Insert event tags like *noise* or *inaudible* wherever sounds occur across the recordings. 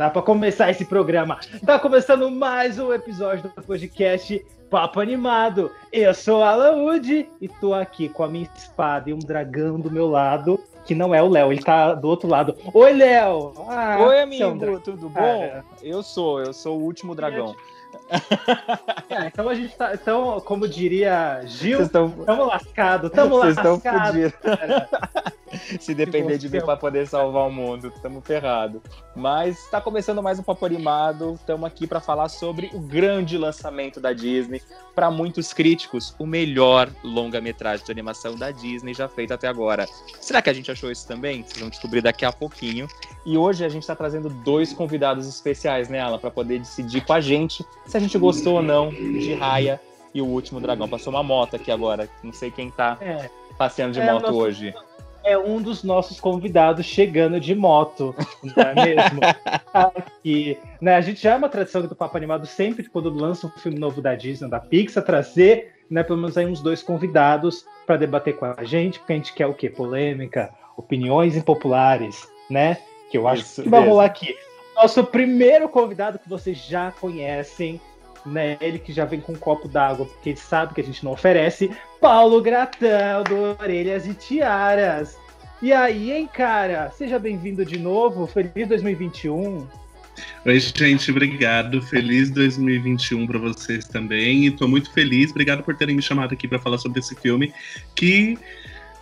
Dá pra começar esse programa. Tá começando mais um episódio do podcast Papo Animado. Eu sou Alan Wood e tô aqui com a minha espada e um dragão do meu lado, que não é o Léo, ele tá do outro lado. Oi, Léo! Ah, Oi, amigo, tudo bom? Eu sou, eu sou o último dragão. É, então a gente tá. Então, como diria Gil, estamos tamo lascado, tamo Vocês lascado. *laughs* Se depender de mim para poder salvar o mundo, estamos ferrados. Mas está começando mais um Papo Animado. Estamos aqui para falar sobre o grande lançamento da Disney. Para muitos críticos, o melhor longa-metragem de animação da Disney já feito até agora. Será que a gente achou isso também? Vocês vão descobrir daqui a pouquinho. E hoje a gente está trazendo dois convidados especiais, né, Alan, para poder decidir com a gente se a gente gostou ou não de Raya e o Último Dragão. Passou uma moto aqui agora, não sei quem está é. passeando de é, moto nosso... hoje é um dos nossos convidados chegando de moto, não é mesmo? *laughs* Aqui, né, a gente já é uma tradição do Papo Animado sempre quando lança um filme novo da Disney, da Pixar, trazer, né, pelo menos aí uns dois convidados para debater com a gente, porque a gente quer o quê? Polêmica, opiniões impopulares, né? Que eu acho Isso que vai rolar aqui. Nosso primeiro convidado que vocês já conhecem, né? Ele que já vem com um copo d'água, porque ele sabe que a gente não oferece. Paulo Gratão, do Orelhas e Tiaras. E aí, hein, cara? Seja bem-vindo de novo. Feliz 2021. Oi, gente, obrigado. Feliz 2021 para vocês também. E tô muito feliz. Obrigado por terem me chamado aqui para falar sobre esse filme que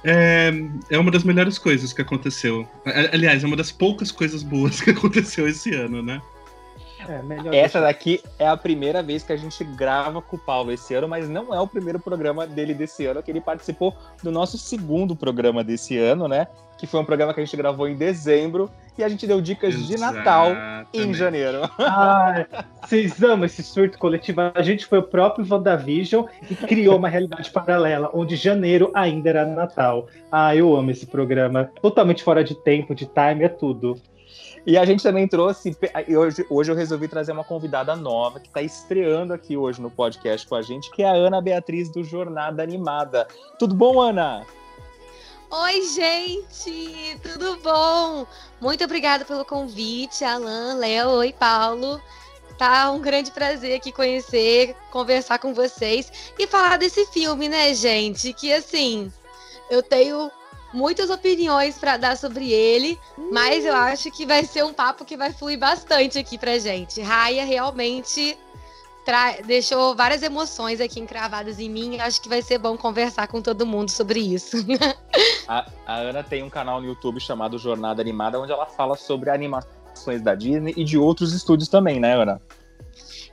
é, é uma das melhores coisas que aconteceu. Aliás, é uma das poucas coisas boas *laughs* que aconteceu esse ano, né? É, Essa daqui é a primeira vez que a gente grava com o Paulo esse ano, mas não é o primeiro programa dele desse ano, que ele participou do nosso segundo programa desse ano, né? Que foi um programa que a gente gravou em dezembro e a gente deu dicas Exatamente. de Natal em janeiro. Ah, vocês amam esse surto coletivo? A gente foi o próprio WandaVision e criou uma realidade paralela, onde janeiro ainda era Natal. Ah, eu amo esse programa. Totalmente fora de tempo, de time, é tudo. E a gente também trouxe. Hoje, hoje eu resolvi trazer uma convidada nova que está estreando aqui hoje no podcast com a gente, que é a Ana Beatriz do Jornada Animada. Tudo bom, Ana? Oi, gente! Tudo bom? Muito obrigada pelo convite, Alan, Léo, oi, Paulo. Tá um grande prazer aqui conhecer, conversar com vocês e falar desse filme, né, gente? Que assim, eu tenho muitas opiniões para dar sobre ele, mas eu acho que vai ser um papo que vai fluir bastante aqui pra gente. Raya realmente deixou várias emoções aqui encravadas em mim. Acho que vai ser bom conversar com todo mundo sobre isso. *laughs* a, a Ana tem um canal no YouTube chamado Jornada Animada, onde ela fala sobre animações da Disney e de outros estúdios também, né, Ana?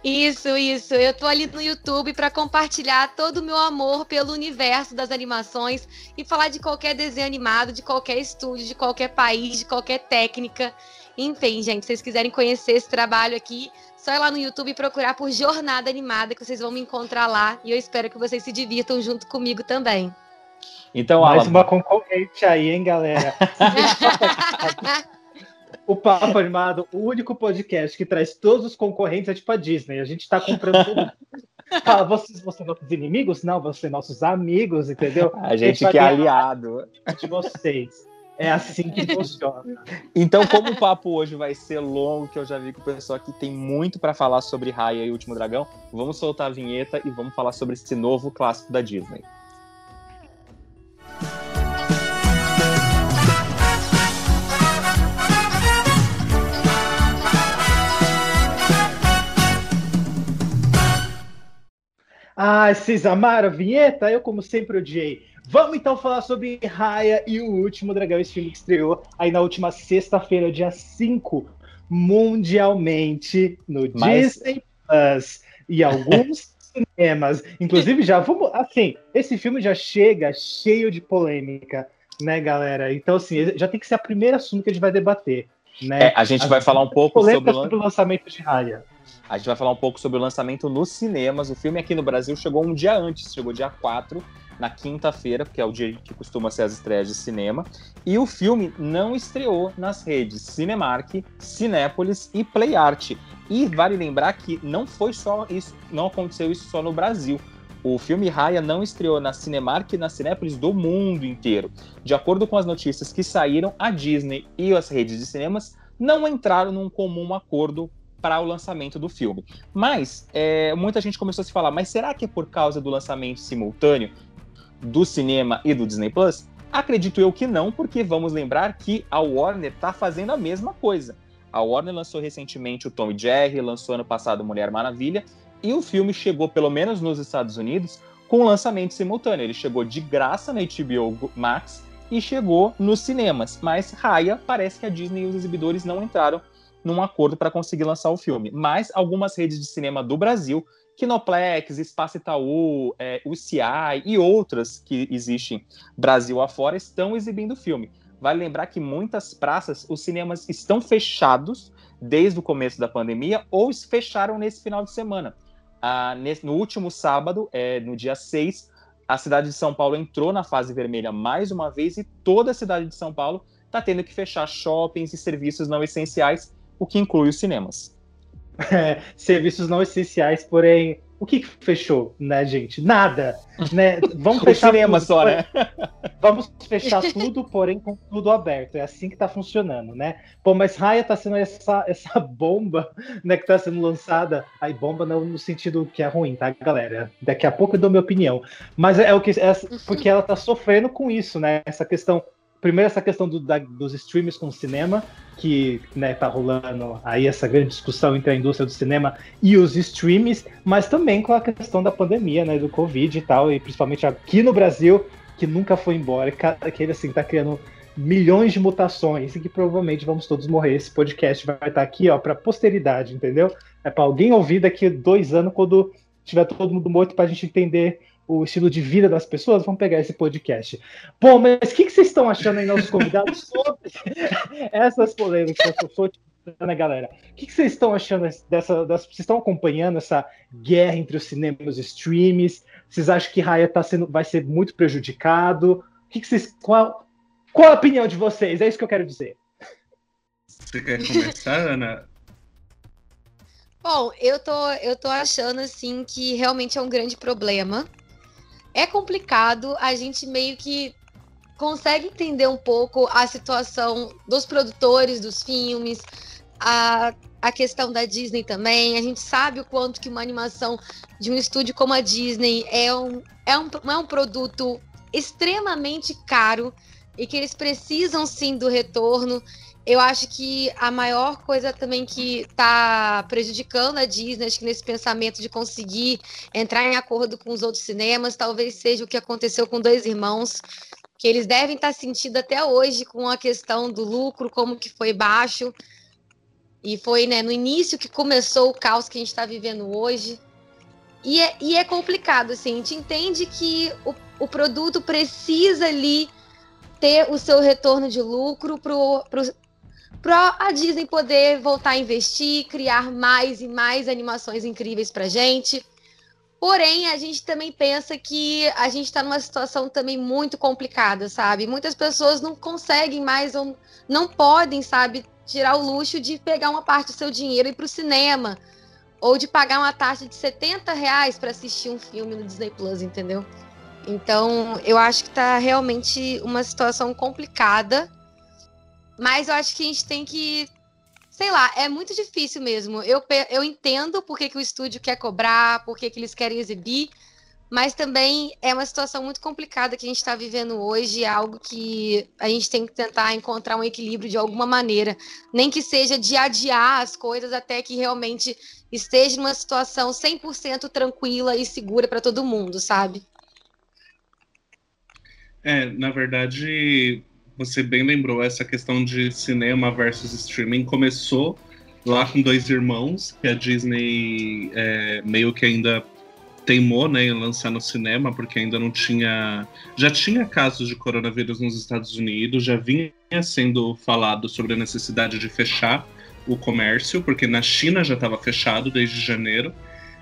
Isso, isso. Eu tô ali no YouTube para compartilhar todo o meu amor pelo universo das animações e falar de qualquer desenho animado, de qualquer estúdio, de qualquer país, de qualquer técnica. Enfim, gente, se vocês quiserem conhecer esse trabalho aqui, só ir lá no YouTube e procurar por Jornada Animada, que vocês vão me encontrar lá. E eu espero que vocês se divirtam junto comigo também. Então, Mais Alan... uma concorrente aí, hein, galera? *laughs* *laughs* o Papo Animado, o único podcast que traz todos os concorrentes é tipo a Disney. A gente está comprando tudo. *laughs* Fala, vocês vão ser nossos inimigos? Não, vão ser nossos amigos, entendeu? A gente, que é aliado. De vocês. É assim que funciona. Então, como o papo hoje vai ser longo, que eu já vi que o pessoal aqui tem muito para falar sobre Raya e o Último Dragão, vamos soltar a vinheta e vamos falar sobre esse novo clássico da Disney. Ah, vocês amaram a vinheta? Eu, como sempre, odiei. Vamos então falar sobre Raya e o Último Dragão, esse filme que estreou aí na última sexta-feira, dia 5, mundialmente, no Mas... Disney Plus e alguns *laughs* cinemas. Inclusive, já vamos. Assim, esse filme já chega cheio de polêmica. né, galera? Então, assim, já tem que ser a primeira assunto que a gente vai debater. Né? É, a gente vai falar um pouco sobre, sobre o lançamento de Raya. A gente vai falar um pouco sobre o lançamento nos cinemas. O filme aqui no Brasil chegou um dia antes, chegou dia 4, na quinta-feira, que é o dia que costuma ser as estreias de cinema. E o filme não estreou nas redes Cinemark, Cinépolis e PlayArt. E vale lembrar que não foi só isso, não aconteceu isso só no Brasil. O filme Raya não estreou na Cinemark e na Cinépolis do mundo inteiro. De acordo com as notícias que saíram, a Disney e as redes de cinemas não entraram num comum acordo para o lançamento do filme. Mas é, muita gente começou a se falar, mas será que é por causa do lançamento simultâneo do cinema e do Disney Plus? Acredito eu que não, porque vamos lembrar que a Warner está fazendo a mesma coisa. A Warner lançou recentemente o Tom e Jerry, lançou ano passado Mulher Maravilha, e o filme chegou, pelo menos nos Estados Unidos, com lançamento simultâneo. Ele chegou de graça na HBO Max e chegou nos cinemas. Mas Raya, parece que a Disney e os exibidores não entraram num acordo para conseguir lançar o filme. Mas algumas redes de cinema do Brasil, Kinoplex, Espaço Itaú, é, UCI e outras que existem Brasil afora, estão exibindo o filme. Vale lembrar que muitas praças, os cinemas estão fechados desde o começo da pandemia ou fecharam nesse final de semana ah, nesse, no último sábado, é, no dia 6, a cidade de São Paulo entrou na fase vermelha mais uma vez e toda a cidade de São Paulo está tendo que fechar shoppings e serviços não essenciais, o que inclui os cinemas. É, serviços não essenciais, porém o que, que fechou, né, gente? Nada, né? Vamos *laughs* fechar cinema tudo, só, né? *laughs* Vamos fechar tudo, porém com tudo aberto. É assim que tá funcionando, né? Pô, mas Raya tá sendo essa, essa bomba, né, que tá sendo lançada. Aí bomba não no sentido que é ruim, tá, galera? Daqui a pouco eu dou minha opinião. Mas é, o que é, porque ela tá sofrendo com isso, né? Essa questão primeiro essa questão do, da, dos streams com o cinema, que né, tá rolando aí essa grande discussão entre a indústria do cinema e os streams, mas também com a questão da pandemia, né, do Covid e tal, e principalmente aqui no Brasil, que nunca foi embora, que ele assim tá criando milhões de mutações e que provavelmente vamos todos morrer. Esse podcast vai estar tá aqui, ó, para posteridade, entendeu? É para alguém ouvir daqui dois anos quando tiver todo mundo morto para a gente entender o estilo de vida das pessoas, vamos pegar esse podcast. Bom, mas o que, que, vocês estão achando aí, nossos convidados, sobre *laughs* essas polêmicas que eu sou né, galera? O que, que, vocês estão achando dessa. dessa vocês estão acompanhando essa guerra entre os cinemas e os streams? Vocês acham que Raya tá sendo, vai ser muito prejudicado? O que, que vocês. Qual, qual a opinião de vocês? É isso que eu quero dizer. Você quer começar, Ana? Bom, eu tô, eu tô achando assim que realmente é um grande problema é complicado, a gente meio que consegue entender um pouco a situação dos produtores dos filmes, a, a questão da Disney também. A gente sabe o quanto que uma animação de um estúdio como a Disney é um, é um, é um produto extremamente caro e que eles precisam sim do retorno. Eu acho que a maior coisa também que está prejudicando a Disney, acho que nesse pensamento de conseguir entrar em acordo com os outros cinemas, talvez seja o que aconteceu com Dois Irmãos, que eles devem estar tá sentindo até hoje com a questão do lucro, como que foi baixo. E foi né, no início que começou o caos que a gente está vivendo hoje. E é, e é complicado, assim, a gente entende que o, o produto precisa ali ter o seu retorno de lucro para para a Disney poder voltar a investir, criar mais e mais animações incríveis para gente. Porém, a gente também pensa que a gente está numa situação também muito complicada, sabe? Muitas pessoas não conseguem mais ou não podem, sabe, tirar o luxo de pegar uma parte do seu dinheiro e ir para o cinema ou de pagar uma taxa de 70 reais para assistir um filme no Disney Plus, entendeu? Então, eu acho que está realmente uma situação complicada mas eu acho que a gente tem que. Sei lá, é muito difícil mesmo. Eu, eu entendo por que, que o estúdio quer cobrar, por que, que eles querem exibir, mas também é uma situação muito complicada que a gente está vivendo hoje, é algo que a gente tem que tentar encontrar um equilíbrio de alguma maneira, nem que seja de adiar as coisas até que realmente esteja numa situação 100% tranquila e segura para todo mundo, sabe? É, na verdade, você bem lembrou, essa questão de cinema versus streaming começou lá com dois irmãos, que a Disney é, meio que ainda teimou né, em lançar no cinema, porque ainda não tinha. Já tinha casos de coronavírus nos Estados Unidos, já vinha sendo falado sobre a necessidade de fechar o comércio, porque na China já estava fechado desde janeiro,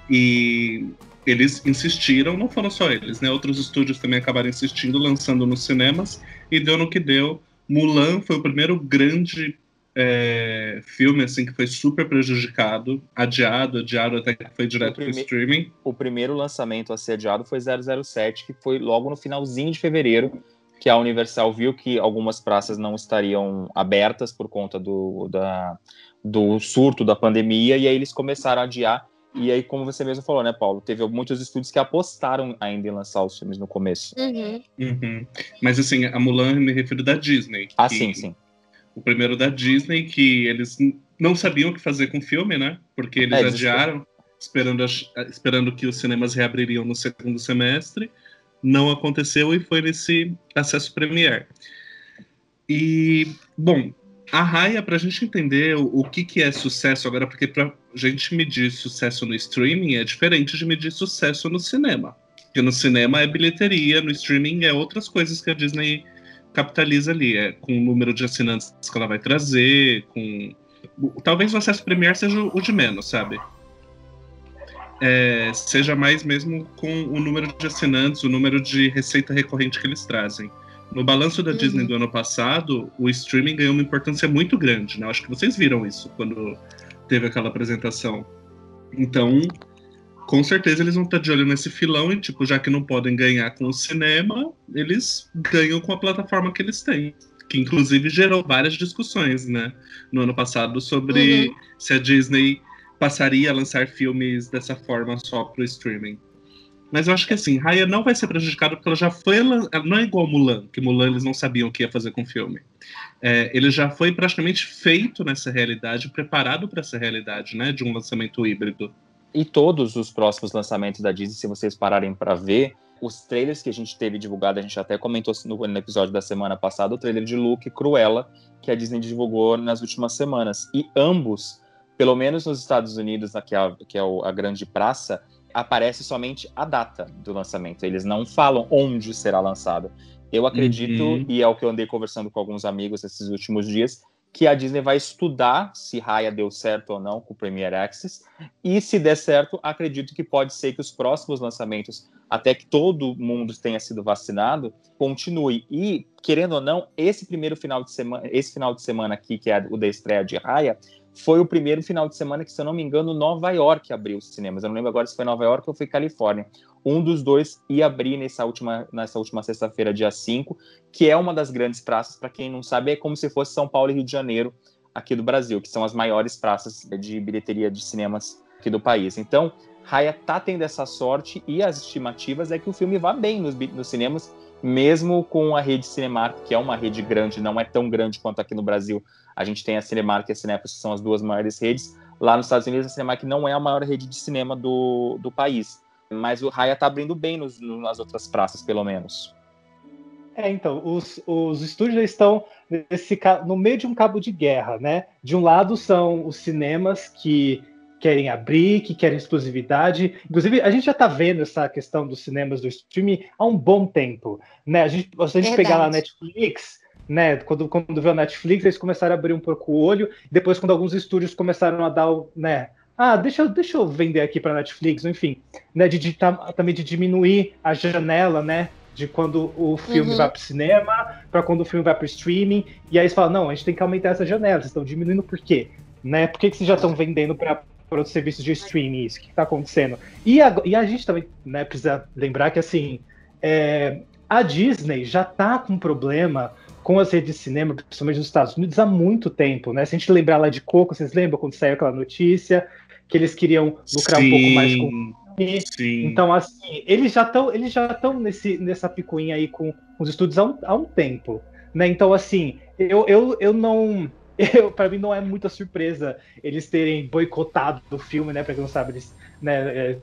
e eles insistiram, não foram só eles, né? Outros estúdios também acabaram insistindo, lançando nos cinemas, e deu no que deu. Mulan foi o primeiro grande é, filme assim que foi super prejudicado, adiado, adiado até que foi direto para o streaming. O primeiro lançamento a ser adiado foi 007, que foi logo no finalzinho de fevereiro, que a Universal viu que algumas praças não estariam abertas por conta do, da, do surto da pandemia, e aí eles começaram a adiar. E aí, como você mesmo falou, né, Paulo? Teve muitos estúdios que apostaram ainda em lançar os filmes no começo. Uhum. Uhum. Mas assim, a Mulan me refiro da Disney. Ah, sim, sim o primeiro da Disney, que eles não sabiam o que fazer com o filme, né? Porque eles é, adiaram, esperando, esperando que os cinemas reabririam no segundo semestre. Não aconteceu e foi nesse acesso Premiere. E, bom, a Raia, para a gente entender o, o, que, que é sucesso agora, porque para gente medir sucesso no streaming é diferente de medir sucesso no cinema. Porque no cinema é bilheteria, no streaming é outras coisas que a Disney capitaliza ali, é com o número de assinantes que ela vai trazer, com. Talvez o acesso Premier seja o de menos, sabe? É, seja mais mesmo com o número de assinantes, o número de receita recorrente que eles trazem. No balanço da uhum. Disney do ano passado, o streaming ganhou uma importância muito grande, né? Acho que vocês viram isso quando teve aquela apresentação. Então, com certeza eles vão estar de olho nesse filão e, tipo, já que não podem ganhar com o cinema, eles ganham com a plataforma que eles têm. Que inclusive gerou várias discussões, né? No ano passado sobre uhum. se a Disney passaria a lançar filmes dessa forma só pro streaming. Mas eu acho que assim, Raya não vai ser prejudicada porque ela já foi. Ela não é igual Mulan, que Mulan eles não sabiam o que ia fazer com o filme. É, ele já foi praticamente feito nessa realidade, preparado para essa realidade, né? De um lançamento híbrido. E todos os próximos lançamentos da Disney, se vocês pararem para ver, os trailers que a gente teve divulgado, a gente até comentou no, episódio da semana passada, o trailer de Luke e Cruella, que a Disney divulgou nas últimas semanas. E ambos, pelo menos nos Estados Unidos, que é, que é a grande praça, aparece somente a data do lançamento. Eles não falam onde será lançado. Eu acredito, uhum. e é o que eu andei conversando com alguns amigos esses últimos dias, que a Disney vai estudar se Raya deu certo ou não com o Premier Access. E se der certo, acredito que pode ser que os próximos lançamentos, até que todo mundo tenha sido vacinado, continue. E, querendo ou não, esse primeiro final de semana, esse final de semana aqui, que é o da estreia de Raya, foi o primeiro final de semana que, se eu não me engano, Nova York abriu os cinemas. Eu não lembro agora se foi Nova York ou foi Califórnia. Um dos dois ia abrir nessa última, nessa última sexta-feira, dia 5, que é uma das grandes praças, para quem não sabe, é como se fosse São Paulo e Rio de Janeiro aqui do Brasil, que são as maiores praças de bilheteria de cinemas aqui do país. Então, Raya tá tendo essa sorte e as estimativas é que o filme vá bem nos, nos cinemas, mesmo com a rede Cinemark, que é uma rede grande, não é tão grande quanto aqui no Brasil. A gente tem a Cinemark e a Cinepolis, que são as duas maiores redes. Lá nos Estados Unidos, a Cinemark não é a maior rede de cinema do, do país. Mas o Raya tá abrindo bem nos, nas outras praças, pelo menos. É, então, os, os estúdios estão nesse, no meio de um cabo de guerra, né? De um lado são os cinemas que querem abrir, que querem exclusividade. Inclusive, a gente já está vendo essa questão dos cinemas do streaming há um bom tempo, né? A gente, se a gente pegar lá a Netflix, né? Quando, quando veio a Netflix, eles começaram a abrir um pouco o olho. Depois, quando alguns estúdios começaram a dar, né? ah, deixa eu, deixa eu vender aqui para Netflix, enfim, né, de, de, também de diminuir a janela, né, de quando o filme uhum. vai para o cinema, para quando o filme vai para o streaming, e aí eles falam, não, a gente tem que aumentar essa janela, vocês estão diminuindo por quê? Né, por que, que vocês já estão vendendo para outros serviços de streaming isso? O que está acontecendo? E a, e a gente também né, precisa lembrar que, assim, é, a Disney já está com problema com as redes de cinema, principalmente nos Estados Unidos, há muito tempo, né? Se a gente lembrar lá de Coco, vocês lembram quando saiu aquela notícia? que eles queriam lucrar sim, um pouco mais com sim. Então, assim, eles já estão eles já estão nesse, nessa picuinha aí com, os estudos há um, há um tempo. Né? Então, assim, eu, eu, eu não. *laughs* Eu, para mim não é muita surpresa eles terem boicotado o filme, né? Para quem não sabe, eles, né, é,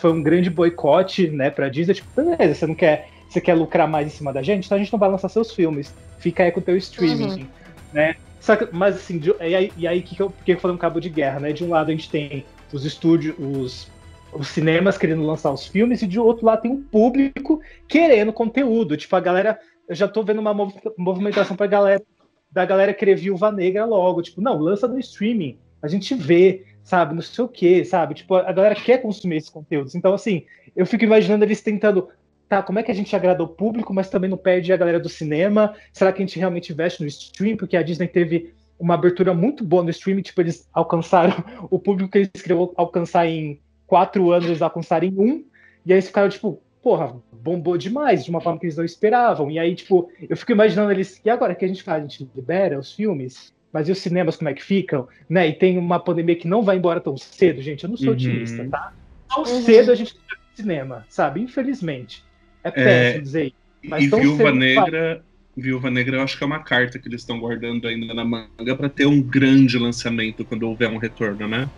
foi um grande boicote, né, para Disney, tipo, beleza, você não quer, você quer lucrar mais em cima da gente, então a gente não vai lançar seus filmes. Fica aí com o teu streaming, uhum. né? Que, mas assim, de, e aí, e aí que, que eu, porque eu falei um cabo de guerra, né? De um lado a gente tem os estúdios, os, os cinemas querendo lançar os filmes, e de outro lado tem um público querendo conteúdo. Tipo, a galera. Eu já tô vendo uma movimentação pra galera da galera querer Viúva Negra logo. Tipo, não, lança no streaming. A gente vê, sabe? Não sei o quê, sabe? Tipo, a galera quer consumir esses conteúdos. Então, assim, eu fico imaginando eles tentando. Tá, como é que a gente agrada o público, mas também não perde a galera do cinema? Será que a gente realmente investe no stream? Porque a Disney teve uma abertura muito boa no streaming, tipo, eles alcançaram *laughs* o público que eles queriam alcançar em quatro anos, eles alcançaram em um, e aí eles ficaram, tipo, porra, bombou demais, de uma forma que eles não esperavam. E aí, tipo, eu fico imaginando eles, e agora o que a gente faz? A gente libera os filmes? Mas e os cinemas, como é que ficam? Né? E tem uma pandemia que não vai embora tão cedo, gente. Eu não sou uhum. otimista, tá? Tão uhum. cedo a gente tem cinema, sabe? Infelizmente. É péssimo é, dizer isso. Mas e Viúva Negra, Viúva Negra, eu acho que é uma carta que eles estão guardando ainda na manga para ter um grande lançamento quando houver um retorno, né?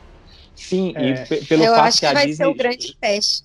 Sim, é. e pelo eu fato acho que, a vai Disney... ser o grande teste.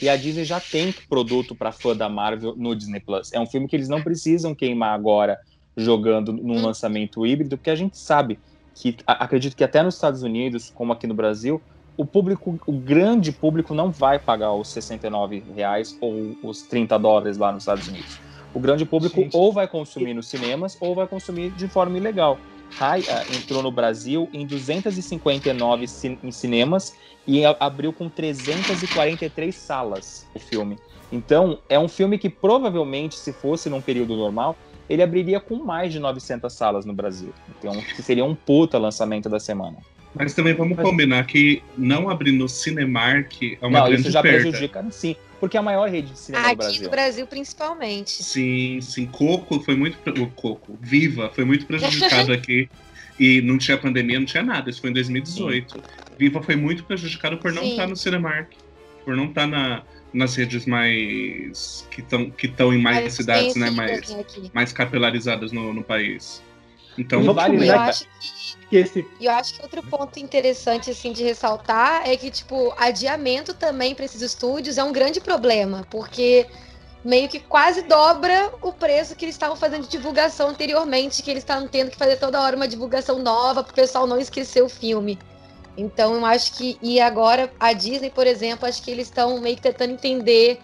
E a Disney já tem produto para fã da Marvel no Disney Plus. É um filme que eles não precisam queimar agora jogando num hum. lançamento híbrido, porque a gente sabe que acredito que até nos Estados Unidos, como aqui no Brasil, o público, o grande público não vai pagar os 69 reais ou os 30 dólares lá nos Estados Unidos. O grande público Gente. ou vai consumir nos cinemas ou vai consumir de forma ilegal. High uh, entrou no Brasil em 259 cin em cinemas e abriu com 343 salas o filme. Então, é um filme que provavelmente, se fosse num período normal, ele abriria com mais de 900 salas no Brasil. Então, seria um puta lançamento da semana. Mas também vamos combinar que não abrir no Cinemark é uma não, grande isso já perda. prejudica, sim, porque é a maior rede de cinema Aqui do Brasil. Aqui no Brasil, principalmente. Sim, sim. Coco foi muito... O Coco, Viva, foi muito prejudicado *laughs* aqui. E não tinha pandemia, não tinha nada. Isso foi em 2018. Sim. Viva foi muito prejudicado por não estar no Cinemark. Por não estar na, nas redes mais... Que estão que em mais cidades, né? Mais, mais capilarizadas no, no país. Então, vale eu acho que que esse... E eu acho que outro ponto interessante assim de ressaltar é que tipo adiamento também para esses estúdios é um grande problema, porque meio que quase dobra o preço que eles estavam fazendo de divulgação anteriormente, que eles estavam tendo que fazer toda hora uma divulgação nova para o pessoal não esquecer o filme. Então eu acho que e agora a Disney, por exemplo, acho que eles estão meio que tentando entender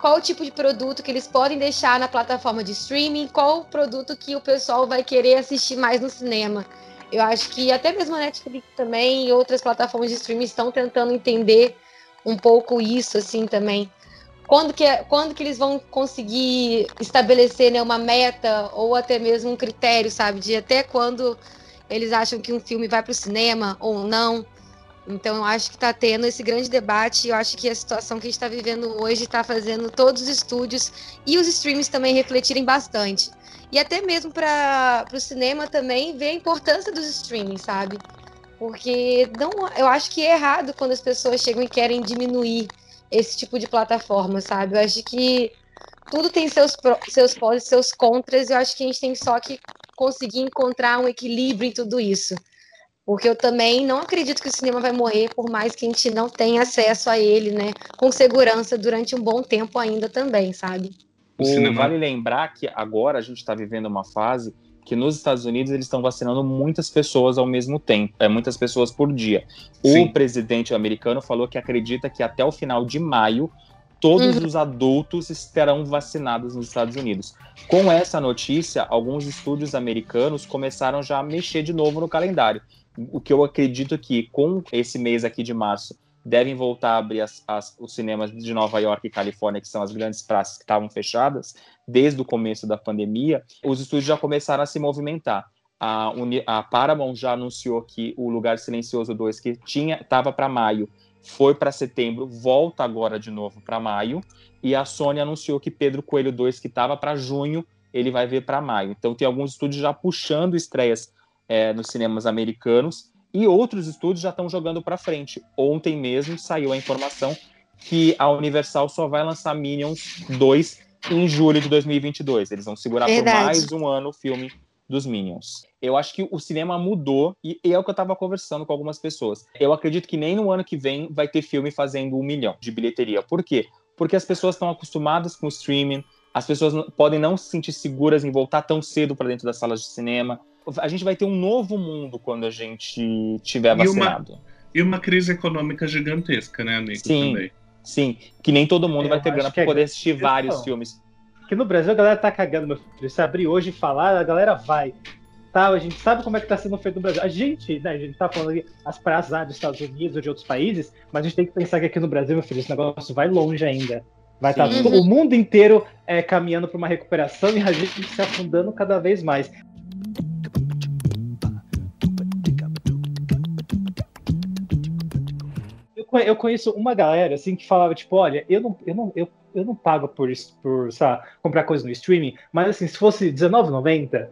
qual o tipo de produto que eles podem deixar na plataforma de streaming, qual o produto que o pessoal vai querer assistir mais no cinema. Eu acho que até mesmo a Netflix também e outras plataformas de streaming estão tentando entender um pouco isso, assim, também. Quando que, quando que eles vão conseguir estabelecer né, uma meta ou até mesmo um critério, sabe? De até quando eles acham que um filme vai para o cinema ou não. Então, eu acho que está tendo esse grande debate. Eu acho que a situação que a gente está vivendo hoje está fazendo todos os estúdios e os streams também refletirem bastante e até mesmo para o cinema também ver a importância dos streamings, sabe? Porque não, eu acho que é errado quando as pessoas chegam e querem diminuir esse tipo de plataforma, sabe? Eu acho que tudo tem seus, seus pós e seus contras, e eu acho que a gente tem só que conseguir encontrar um equilíbrio em tudo isso. Porque eu também não acredito que o cinema vai morrer, por mais que a gente não tenha acesso a ele, né? Com segurança durante um bom tempo ainda também, sabe? O, vale lembrar que agora a gente está vivendo uma fase que nos Estados Unidos eles estão vacinando muitas pessoas ao mesmo tempo, é muitas pessoas por dia. Sim. O presidente americano falou que acredita que até o final de maio todos uhum. os adultos estarão vacinados nos Estados Unidos. Com essa notícia, alguns estúdios americanos começaram já a mexer de novo no calendário. O que eu acredito que com esse mês aqui de março devem voltar a abrir as, as, os cinemas de Nova York e Califórnia, que são as grandes praças que estavam fechadas desde o começo da pandemia, os estúdios já começaram a se movimentar. A, a Paramount já anunciou que o Lugar Silencioso 2, que tinha estava para maio, foi para setembro, volta agora de novo para maio, e a Sony anunciou que Pedro Coelho 2, que estava para junho, ele vai ver para maio. Então tem alguns estúdios já puxando estreias é, nos cinemas americanos, e outros estúdios já estão jogando para frente. Ontem mesmo saiu a informação que a Universal só vai lançar Minions 2 em julho de 2022. Eles vão segurar Verdade. por mais um ano o filme dos Minions. Eu acho que o cinema mudou e, é o que eu estava conversando com algumas pessoas. Eu acredito que nem no ano que vem vai ter filme fazendo um milhão de bilheteria. Por quê? Porque as pessoas estão acostumadas com o streaming, as pessoas podem não se sentir seguras em voltar tão cedo para dentro das salas de cinema a gente vai ter um novo mundo quando a gente tiver vacinado. E uma crise econômica gigantesca, né, amigo? Sim. Também. Sim, que nem todo mundo Eu vai ter grana que pra é poder assistir questão. vários filmes. Aqui no Brasil a galera tá cagando, meu filho. Se abrir hoje e falar, a galera vai. Tá, a gente sabe como é que tá sendo feito no Brasil. A gente, né, a gente tá falando aqui as praias lá dos Estados Unidos ou de outros países, mas a gente tem que pensar que aqui no Brasil, meu filho, esse negócio vai longe ainda. Vai estar Sim. o mundo inteiro é, caminhando para uma recuperação e a gente se afundando cada vez mais. Eu conhe- Eu conheço uma galera assim que falava, tipo, olha, eu não, eu não, eu, eu não pago por, isso- por lá, comprar coisa no streaming, mas assim, se fosse R$19,90,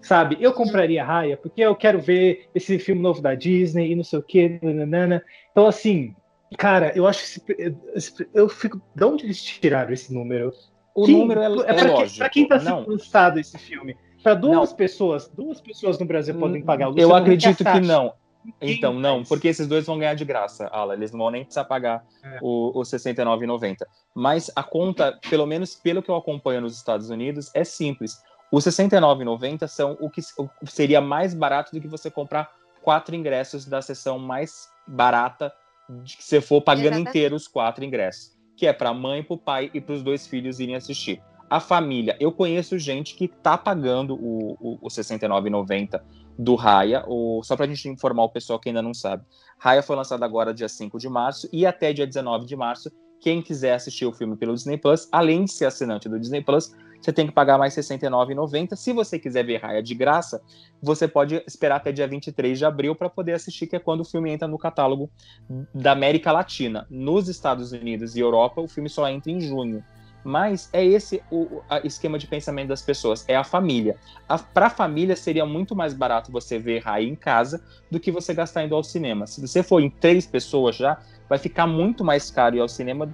sabe, eu compraria a Raya, porque eu quero ver esse filme novo da Disney e não sei o que, nanana. Então, assim, cara, eu acho que esse- esse- eu fico. De onde eles tiraram esse número? O Que- número é, é pra quem- lógico. Pra quem tá sendo não, lançado esse filme? Pra duas pessoas, duas pessoas no Brasil podem pagar. O eu Luciano acredito que não. Então, não, faz. porque esses dois vão ganhar de graça, Ala. Eles não vão nem precisar pagar É. o, o 69,90. Mas a conta, pelo menos pelo que eu acompanho nos Estados Unidos, é simples. Os 69,90 são o que o que seria mais barato do que você comprar quatro ingressos da sessão mais barata de que você for pagando Exatamente. inteiro os quatro ingressos, que é para a mãe, para o pai e para os dois filhos irem assistir. A família, eu conheço gente que tá pagando o, o, o 69,90 do Raya, o, só pra gente informar o pessoal que ainda não sabe. Raya foi lançado agora dia 5 de março e até dia 19 de março, quem quiser assistir o filme pelo Disney Plus, além de ser assinante do Disney Plus, você tem que pagar mais R$ 69,90. Se você quiser ver Raya de graça, você pode esperar até dia 23 de abril para poder assistir, que é quando o filme entra no catálogo da América Latina. Nos Estados Unidos e Europa, o filme só entra em junho. Mas é esse o a- esquema de pensamento das pessoas, é a família. Para a família seria muito mais barato você ver Raya em casa do que você gastar indo ao cinema. Se você for em três pessoas já, vai ficar muito mais caro ir ao cinema,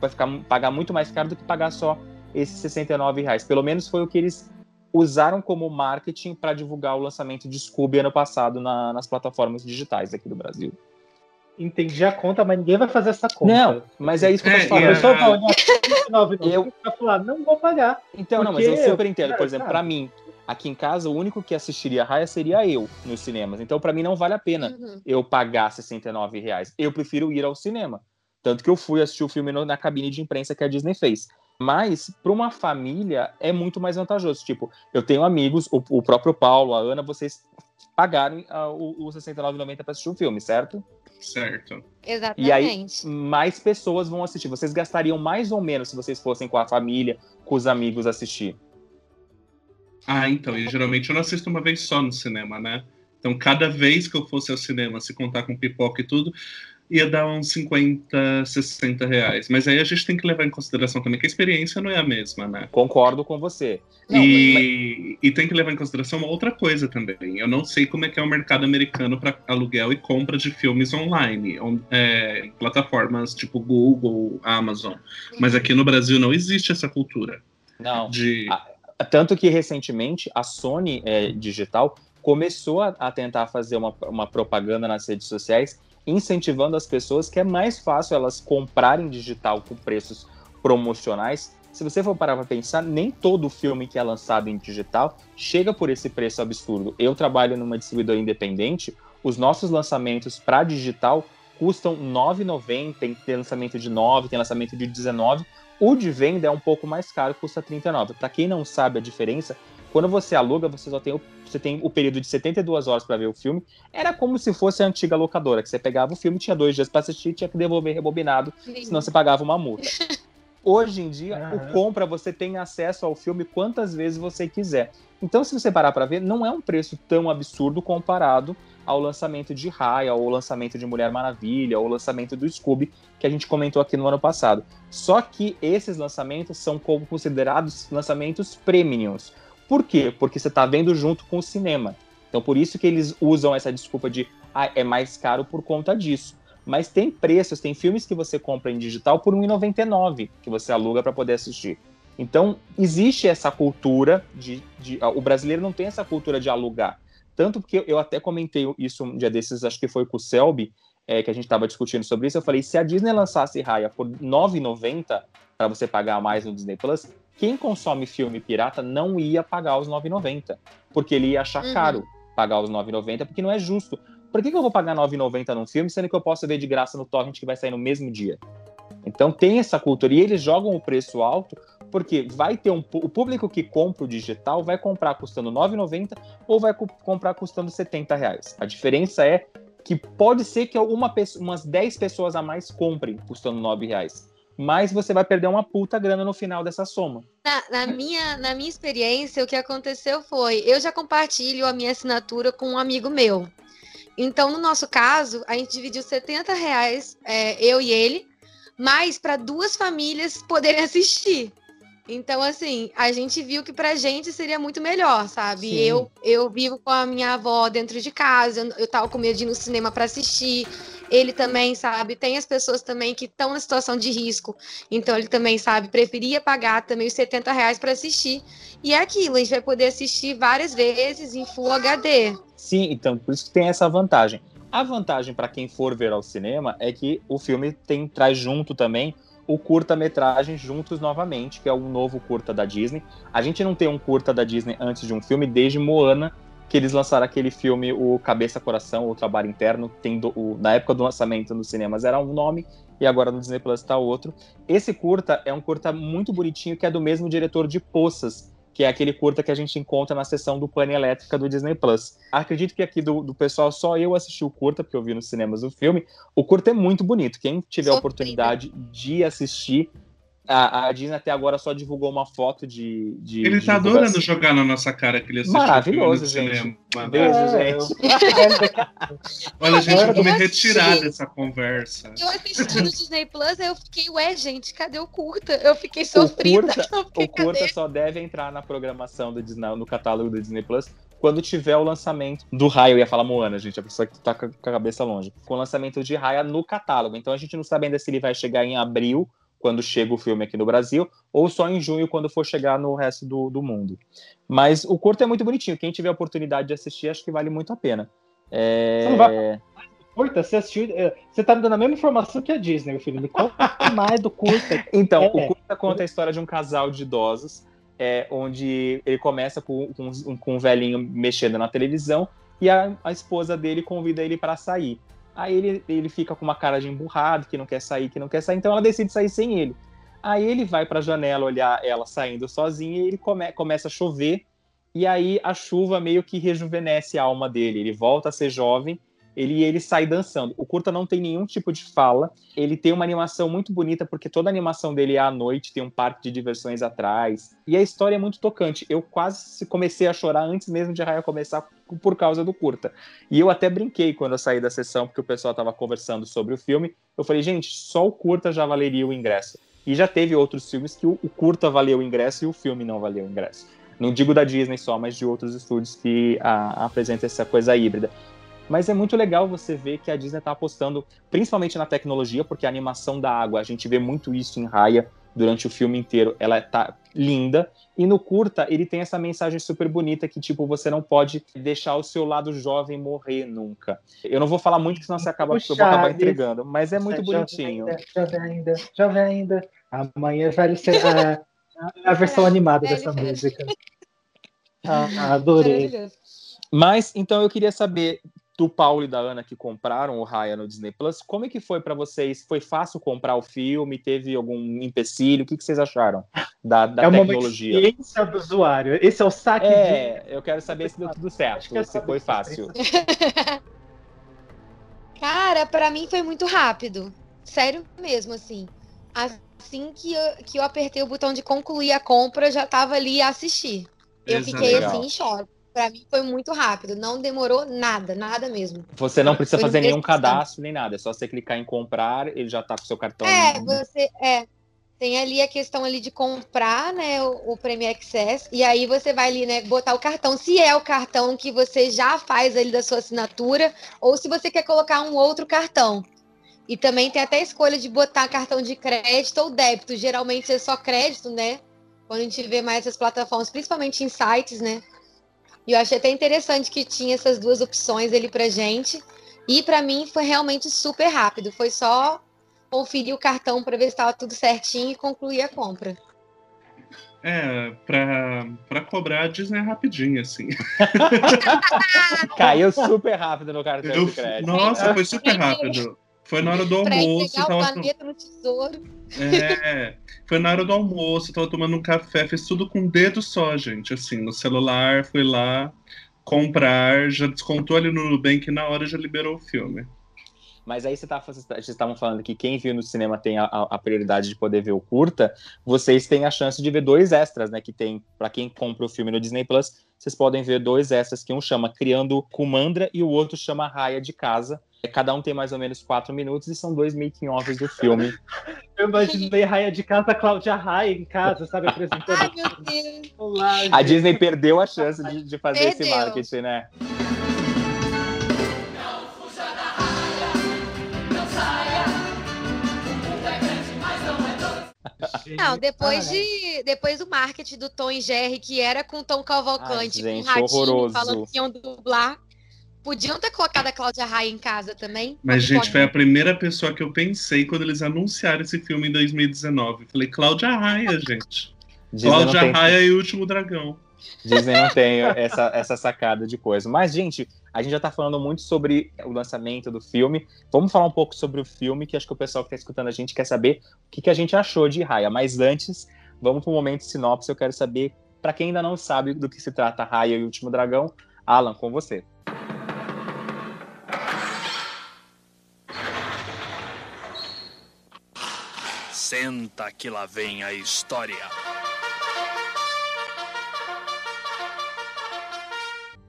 vai ficar pagar muito mais caro do que pagar só esses 69 reais. Pelo menos foi o que eles usaram como marketing para divulgar o lançamento de Scooby ano passado na- nas plataformas digitais aqui do Brasil. Entendi a conta, mas ninguém vai fazer essa conta. Não, mas é isso que eu tô É, falando. e pessoa vai olhar 39,90 Eu- vai falar, não vou pagar. Então, não, mas eu super entendo. Por exemplo, pra mim, aqui em casa, o único que assistiria a Raia seria eu nos cinemas. Então, pra mim, não vale a pena Uhum. eu pagar 69 reais. Eu prefiro ir ao cinema. Tanto que eu fui assistir o filme no- na cabine de imprensa que a Disney fez. Mas, para uma família, é muito mais vantajoso. Tipo, eu tenho amigos, o, o próprio Paulo, a Ana, vocês pagaram ah, o, o 69,90 para assistir o filme, certo? Certo. Exatamente. E aí, mais pessoas vão assistir. Vocês gastariam mais ou menos se vocês fossem com a família, com os amigos assistir. Ah, então, e geralmente eu não assisto uma vez só no cinema, né? Então, cada vez que eu fosse ao cinema, se contar com pipoca e tudo, ia dar uns 50, 60 reais. Mas aí a gente tem que levar em consideração também que a experiência não é a mesma, né? Concordo com você. Não, mas- e, e tem que levar em consideração uma outra coisa também. Eu não sei como é que é o mercado americano para aluguel e compra de filmes online, on- é, em plataformas tipo Google, Amazon. Mas aqui no Brasil não existe essa cultura não. de. Tanto que recentemente a Sony é, Digital começou a, a tentar fazer uma, uma propaganda nas redes sociais, incentivando as pessoas que é mais fácil elas comprarem digital com preços promocionais. Se você for parar para pensar, nem todo filme que é lançado em digital chega por esse preço absurdo. Eu trabalho numa distribuidora independente, os nossos lançamentos para digital custam R$ 9,90, tem lançamento de 9, tem lançamento de 19. O de venda é um pouco mais caro, custa 39. Para quem não sabe a diferença, quando você aluga, você só tem o, você tem o período de 72 horas para ver o filme. Era como se fosse a antiga locadora, que você pegava o filme, tinha dois dias para assistir, tinha que devolver rebobinado, Sim. senão você pagava uma multa. *laughs* Hoje em dia, Aham. o compra você tem acesso ao filme quantas vezes você quiser. Então, se você parar para ver, não é um preço tão absurdo comparado ao lançamento de Raya, ou ao lançamento de Mulher Maravilha, ou ao lançamento do Scooby, que a gente comentou aqui no ano passado. Só que esses lançamentos são como considerados lançamentos premiums. Por quê? Porque você está vendo junto com o cinema. Então, por isso que eles usam essa desculpa de ah, é mais caro por conta disso. Mas tem preços, tem filmes que você compra em digital por R$ 1,99 que você aluga para poder assistir. Então, existe essa cultura de, de- ah, O brasileiro não tem essa cultura de alugar. Tanto porque eu até comentei isso um dia desses, acho que foi com o Selby, é, que a gente estava discutindo sobre isso. Eu falei: se a Disney lançasse Raya por R$ 9,90 para você pagar mais no Disney Plus, quem consome filme pirata não ia pagar os R$ 9,90. Porque ele ia achar Uhum. caro pagar os R$ 9,90, porque não é justo. Por que, que eu vou pagar 9,90 num filme, sendo que eu posso ver de graça no torrent que vai sair no mesmo dia? Então tem essa cultura e eles jogam o preço alto porque vai ter um o público que compra o digital vai comprar custando 9,90 ou vai comprar custando 70 reais. A diferença é que pode ser que uma, umas 10 pessoas a mais comprem custando 9 reais. Mas você vai perder uma puta grana no final dessa soma. Na, na, minha, na minha experiência, o que aconteceu foi: eu já compartilho a minha assinatura com um amigo meu. Então, no nosso caso, a gente dividiu 70 reais, é, eu e ele, mas para duas famílias poderem *laughs* assistir. Então, assim, a gente viu que pra gente seria muito melhor, sabe? Eu eu vivo com a minha avó dentro de casa, eu, eu tava com medo de ir no cinema para assistir. Ele também, sabe? Tem as pessoas também que estão na situação de risco. Então, ele também, sabe, preferia pagar também os 70 reais para assistir. E é aquilo, a gente vai poder assistir várias vezes em Full HD. Sim, então, por isso que tem essa vantagem. A vantagem para quem for ver ao cinema é que o filme tem traz junto também o curta-metragem Juntos Novamente, que é um novo curta da Disney. A gente não tem um curta da Disney antes de um filme desde Moana, que eles lançaram aquele filme O Cabeça Coração, o Trabalho Interno, tem do, o, na época do lançamento nos cinemas era um nome e agora no Disney Plus está outro. Esse curta é um curta muito bonitinho que é do mesmo diretor de Poças, que é aquele curta que a gente encontra na sessão do Pane Elétrica do Disney Plus. Acredito que aqui do, do pessoal só eu assisti o curta, porque eu vi nos cinemas o filme. O curta é muito bonito. Quem tiver a oportunidade de assistir, a, a, Disney até agora só divulgou uma foto de. de ele de tá adorando jogar na nossa cara que ele assistiu Maravilhoso, gente. Beijo, É, gente. Olha, gente, eu vou me retirar dessa conversa. Eu assisti no Disney Plus, eu fiquei, ué, gente, cadê o curta? Eu fiquei O sofrida. curta, *laughs* Eu fiquei, o curta só deve entrar na programação do Disney, no catálogo do Disney Plus quando tiver o lançamento do Raya. Eu ia falar Moana, gente, a pessoa que tá com a cabeça longe. Com o lançamento de Raya no catálogo. Então a gente não sabe ainda se ele vai chegar em abril, quando chega o filme aqui no Brasil, ou só em junho, quando for chegar no resto do, do mundo. Mas o curto é muito bonitinho. Quem tiver a oportunidade de assistir, acho que vale muito a pena. É... Você não vai- Curta, você assistiu. eh, Você tá me dando a mesma informação que a Disney, meu filho. Me conta *laughs* mais do curta. Então, É. o curta conta a história de um casal de idosos, é, onde ele começa com, com, um- com um velhinho mexendo na televisão e a, a esposa dele convida ele para sair. Aí ele, ele fica com uma cara de emburrado, que não quer sair, que não quer sair, então ela decide sair sem ele. Aí ele vai para a janela olhar ela saindo sozinha e ele come, começa a chover, e aí a chuva meio que rejuvenesce a alma dele. Ele volta a ser jovem ele, ele sai dançando. O curta não tem nenhum tipo de fala, ele tem uma animação muito bonita, porque toda a animação dele é à noite, tem um parque de diversões atrás. E a história é muito tocante. Eu quase comecei a chorar antes mesmo de Raya começar por causa do curta. E eu até brinquei quando eu saí da sessão, porque o pessoal estava conversando sobre o filme. Eu falei, gente, só o curta já valeria o ingresso. E já teve outros filmes que o, curta valeu o ingresso e o filme não valeu o ingresso. Não digo da Disney só, mas de outros estúdios que a, apresentam essa coisa híbrida. Mas é muito legal você ver que a Disney está apostando principalmente na tecnologia, porque a animação da água, a gente vê muito isso em Raya durante o filme inteiro. Ela tá linda. E no curta, ele tem essa mensagem super bonita que, tipo, você não pode deixar o seu lado jovem morrer nunca. Eu não vou falar muito, senão você acaba, eu vou acabar Puxa, entregando. Mas é muito Jovem bonitinho. ainda, Jovem ainda, jovem ainda. Amanhã velho será a, a versão animada dessa velho. música. Ah, adorei. Mas, então, eu queria saber do Paulo e da Ana que compraram o Raya no Disney Plus, como é que foi para vocês? Foi fácil comprar o filme? Teve algum empecilho? O que, que vocês acharam da, da é uma tecnologia? experiência do usuário. Esse é o saque de É, eu quero saber se deu tudo certo, é se só foi fácil. *laughs* Cara, pra mim foi muito rápido. Sério mesmo, assim. Assim que eu, que eu apertei o botão de concluir a compra, eu já tava ali a assistir. Eu Exato. fiquei assim em choque. Pra mim foi muito rápido. Não demorou nada, nada mesmo. Você não precisa Foi fazer nenhum cadastro nem nada, é só você clicar em comprar, ele já tá com o seu cartão. É, você é. Tem ali a questão ali de comprar, né, o, o Premier Access, e aí você vai ali, né, botar o cartão, se é o cartão que você já faz ali da sua assinatura, ou se você quer colocar um outro cartão. E também tem até a escolha de botar cartão de crédito ou débito. Geralmente é só crédito, né? Quando a gente vê mais essas plataformas, principalmente em sites, né? E eu achei até interessante que tinha essas duas opções ali pra gente. E pra mim foi realmente super rápido. Foi só conferir o cartão para ver se estava tudo certinho e concluir a compra. É, pra, pra cobrar a Disney é rapidinho, assim. *laughs* Caiu super rápido no cartão Eu- de crédito. nossa, foi super rápido. Foi na hora do Pra almoço. o Tava, planeta no tesouro. é, foi na hora do almoço, tava tomando um café, fiz tudo com um dedo só, gente. Assim, no celular, fui lá comprar, já descontou ali no Nubank e na hora já liberou o filme. Mas aí você tá, vocês estavam falando que quem viu no cinema tem a, a prioridade de poder ver o curta. Vocês têm a chance de ver dois extras, né? Que tem, pra quem compra o filme no Disney Plus, vocês podem ver dois extras, que um chama Criando Kumandra e o outro chama Raia de Casa. Cada um tem mais ou menos quatro minutos e são dois making-offs do filme. *laughs* Eu imaginei Raia de casa, Cláudia Raia em casa, sabe, apresentando. Ai, meu Deus. Olá, A. Disney perdeu a chance de, de fazer esse Perdeu. marketing, né? Não, depois Ah, de. Depois do marketing do Tom e Jerry, que era com Tom Cavalcante, Ai, gente, com o Ratinho horroroso. falando que iam dublar. Podiam ter colocado a Cláudia Raia em casa também. Mas, gente, Pode- foi a primeira pessoa que eu pensei quando eles anunciaram esse filme em 2019. Falei, Cláudia Raia, *laughs* gente. Não Cláudia tem, Raia e o Último Dragão. Disney não tem *laughs* essa, essa sacada de coisa. Mas, gente, a gente já tá falando muito sobre o lançamento do filme. Vamos falar um pouco sobre o filme, que acho que o pessoal que tá escutando a gente quer saber o que, que a gente achou de Raya. Mas antes, vamos pro momento sinopse. Eu quero saber, para quem ainda não sabe do que se trata Raya e o Último Dragão, Alan, com você. Senta que lá vem a história.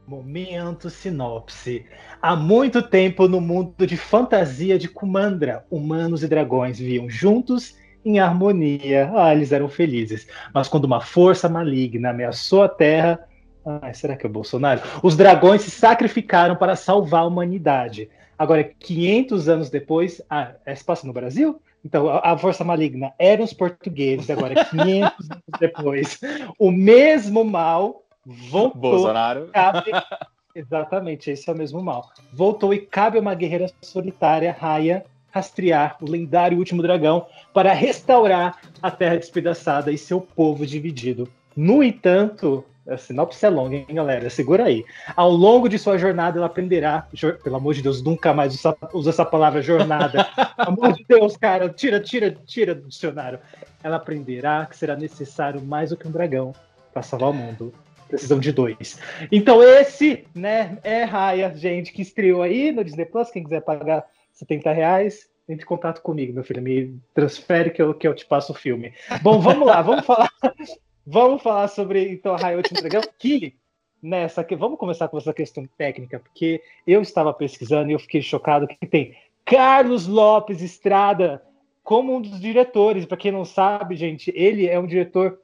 Momento sinopse. Há muito tempo no mundo de fantasia de Kumandra, humanos e dragões viviam juntos em harmonia. Ah, eles eram felizes. Mas quando uma força maligna ameaçou a Terra, ah, será que é o Bolsonaro? Os dragões se sacrificaram para salvar a humanidade. Agora, 500 anos depois, ah, é se passa no Brasil? Então, a, força maligna eram os portugueses. Agora, 500 anos depois, o mesmo mal voltou Bolsonaro. cabe. Exatamente, esse é o mesmo mal. Voltou e cabe a uma guerreira solitária, Raya, rastrear o lendário último dragão para restaurar a terra despedaçada e seu povo dividido. No entanto, a sinopse é longa, hein, galera? Segura aí. Ao longo de sua jornada, ela aprenderá. Pelo amor de Deus, nunca mais usa, essa palavra jornada. Amor de Deus, cara, tira, tira, tira do dicionário. Ela aprenderá que será necessário mais do que um dragão para salvar o mundo. Precisam de dois. Então, esse, né, é Raya, gente, que estreou aí no Disney Plus. Quem quiser pagar 70 reais, entre em contato comigo, meu filho. Me transfere que eu, que eu te passo o filme. Bom, vamos lá, vamos falar. Vamos falar sobre então, Raya, o último dragão, que nessa que vamos começar com essa questão técnica, porque eu estava pesquisando e eu fiquei chocado que tem Carlos Lopes Estrada como um dos diretores. Para quem não sabe, gente, ele é um diretor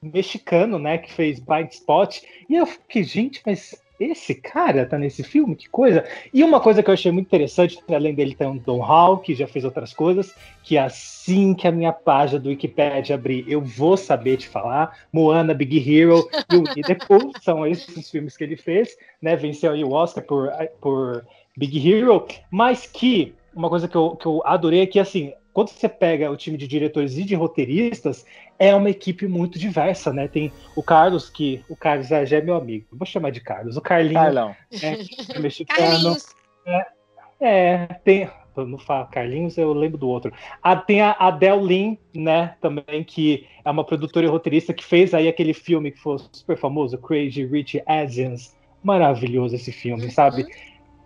mexicano, né, que fez Blind Spot. E eu fiquei, gente, mas esse cara tá nesse filme? Que coisa! E uma coisa que eu achei muito interessante, além dele tem um Don Hall, que já fez outras coisas, que assim que a minha página do Wikipedia abrir, eu vou saber te falar. Moana, Big Hero e o *laughs* Pooh são esses os filmes que ele fez, né? Venceu aí o Oscar por, por Big Hero, mas que uma coisa que eu, que eu adorei é que, assim, quando você pega o time de diretores e de roteiristas, é uma equipe muito diversa, né? Tem o Carlos, que o Carlos já já é meu amigo, vou chamar de Carlos. O Carlinhos, Carlão. é *laughs* mexicano. Carlinhos. É, tem. Eu não falo Carlinhos, eu lembro do outro. Ah, tem a Adele Lin, né, também, que é uma produtora e roteirista que fez aí aquele filme que foi super famoso, Crazy Rich Asians. Maravilhoso esse filme, sabe?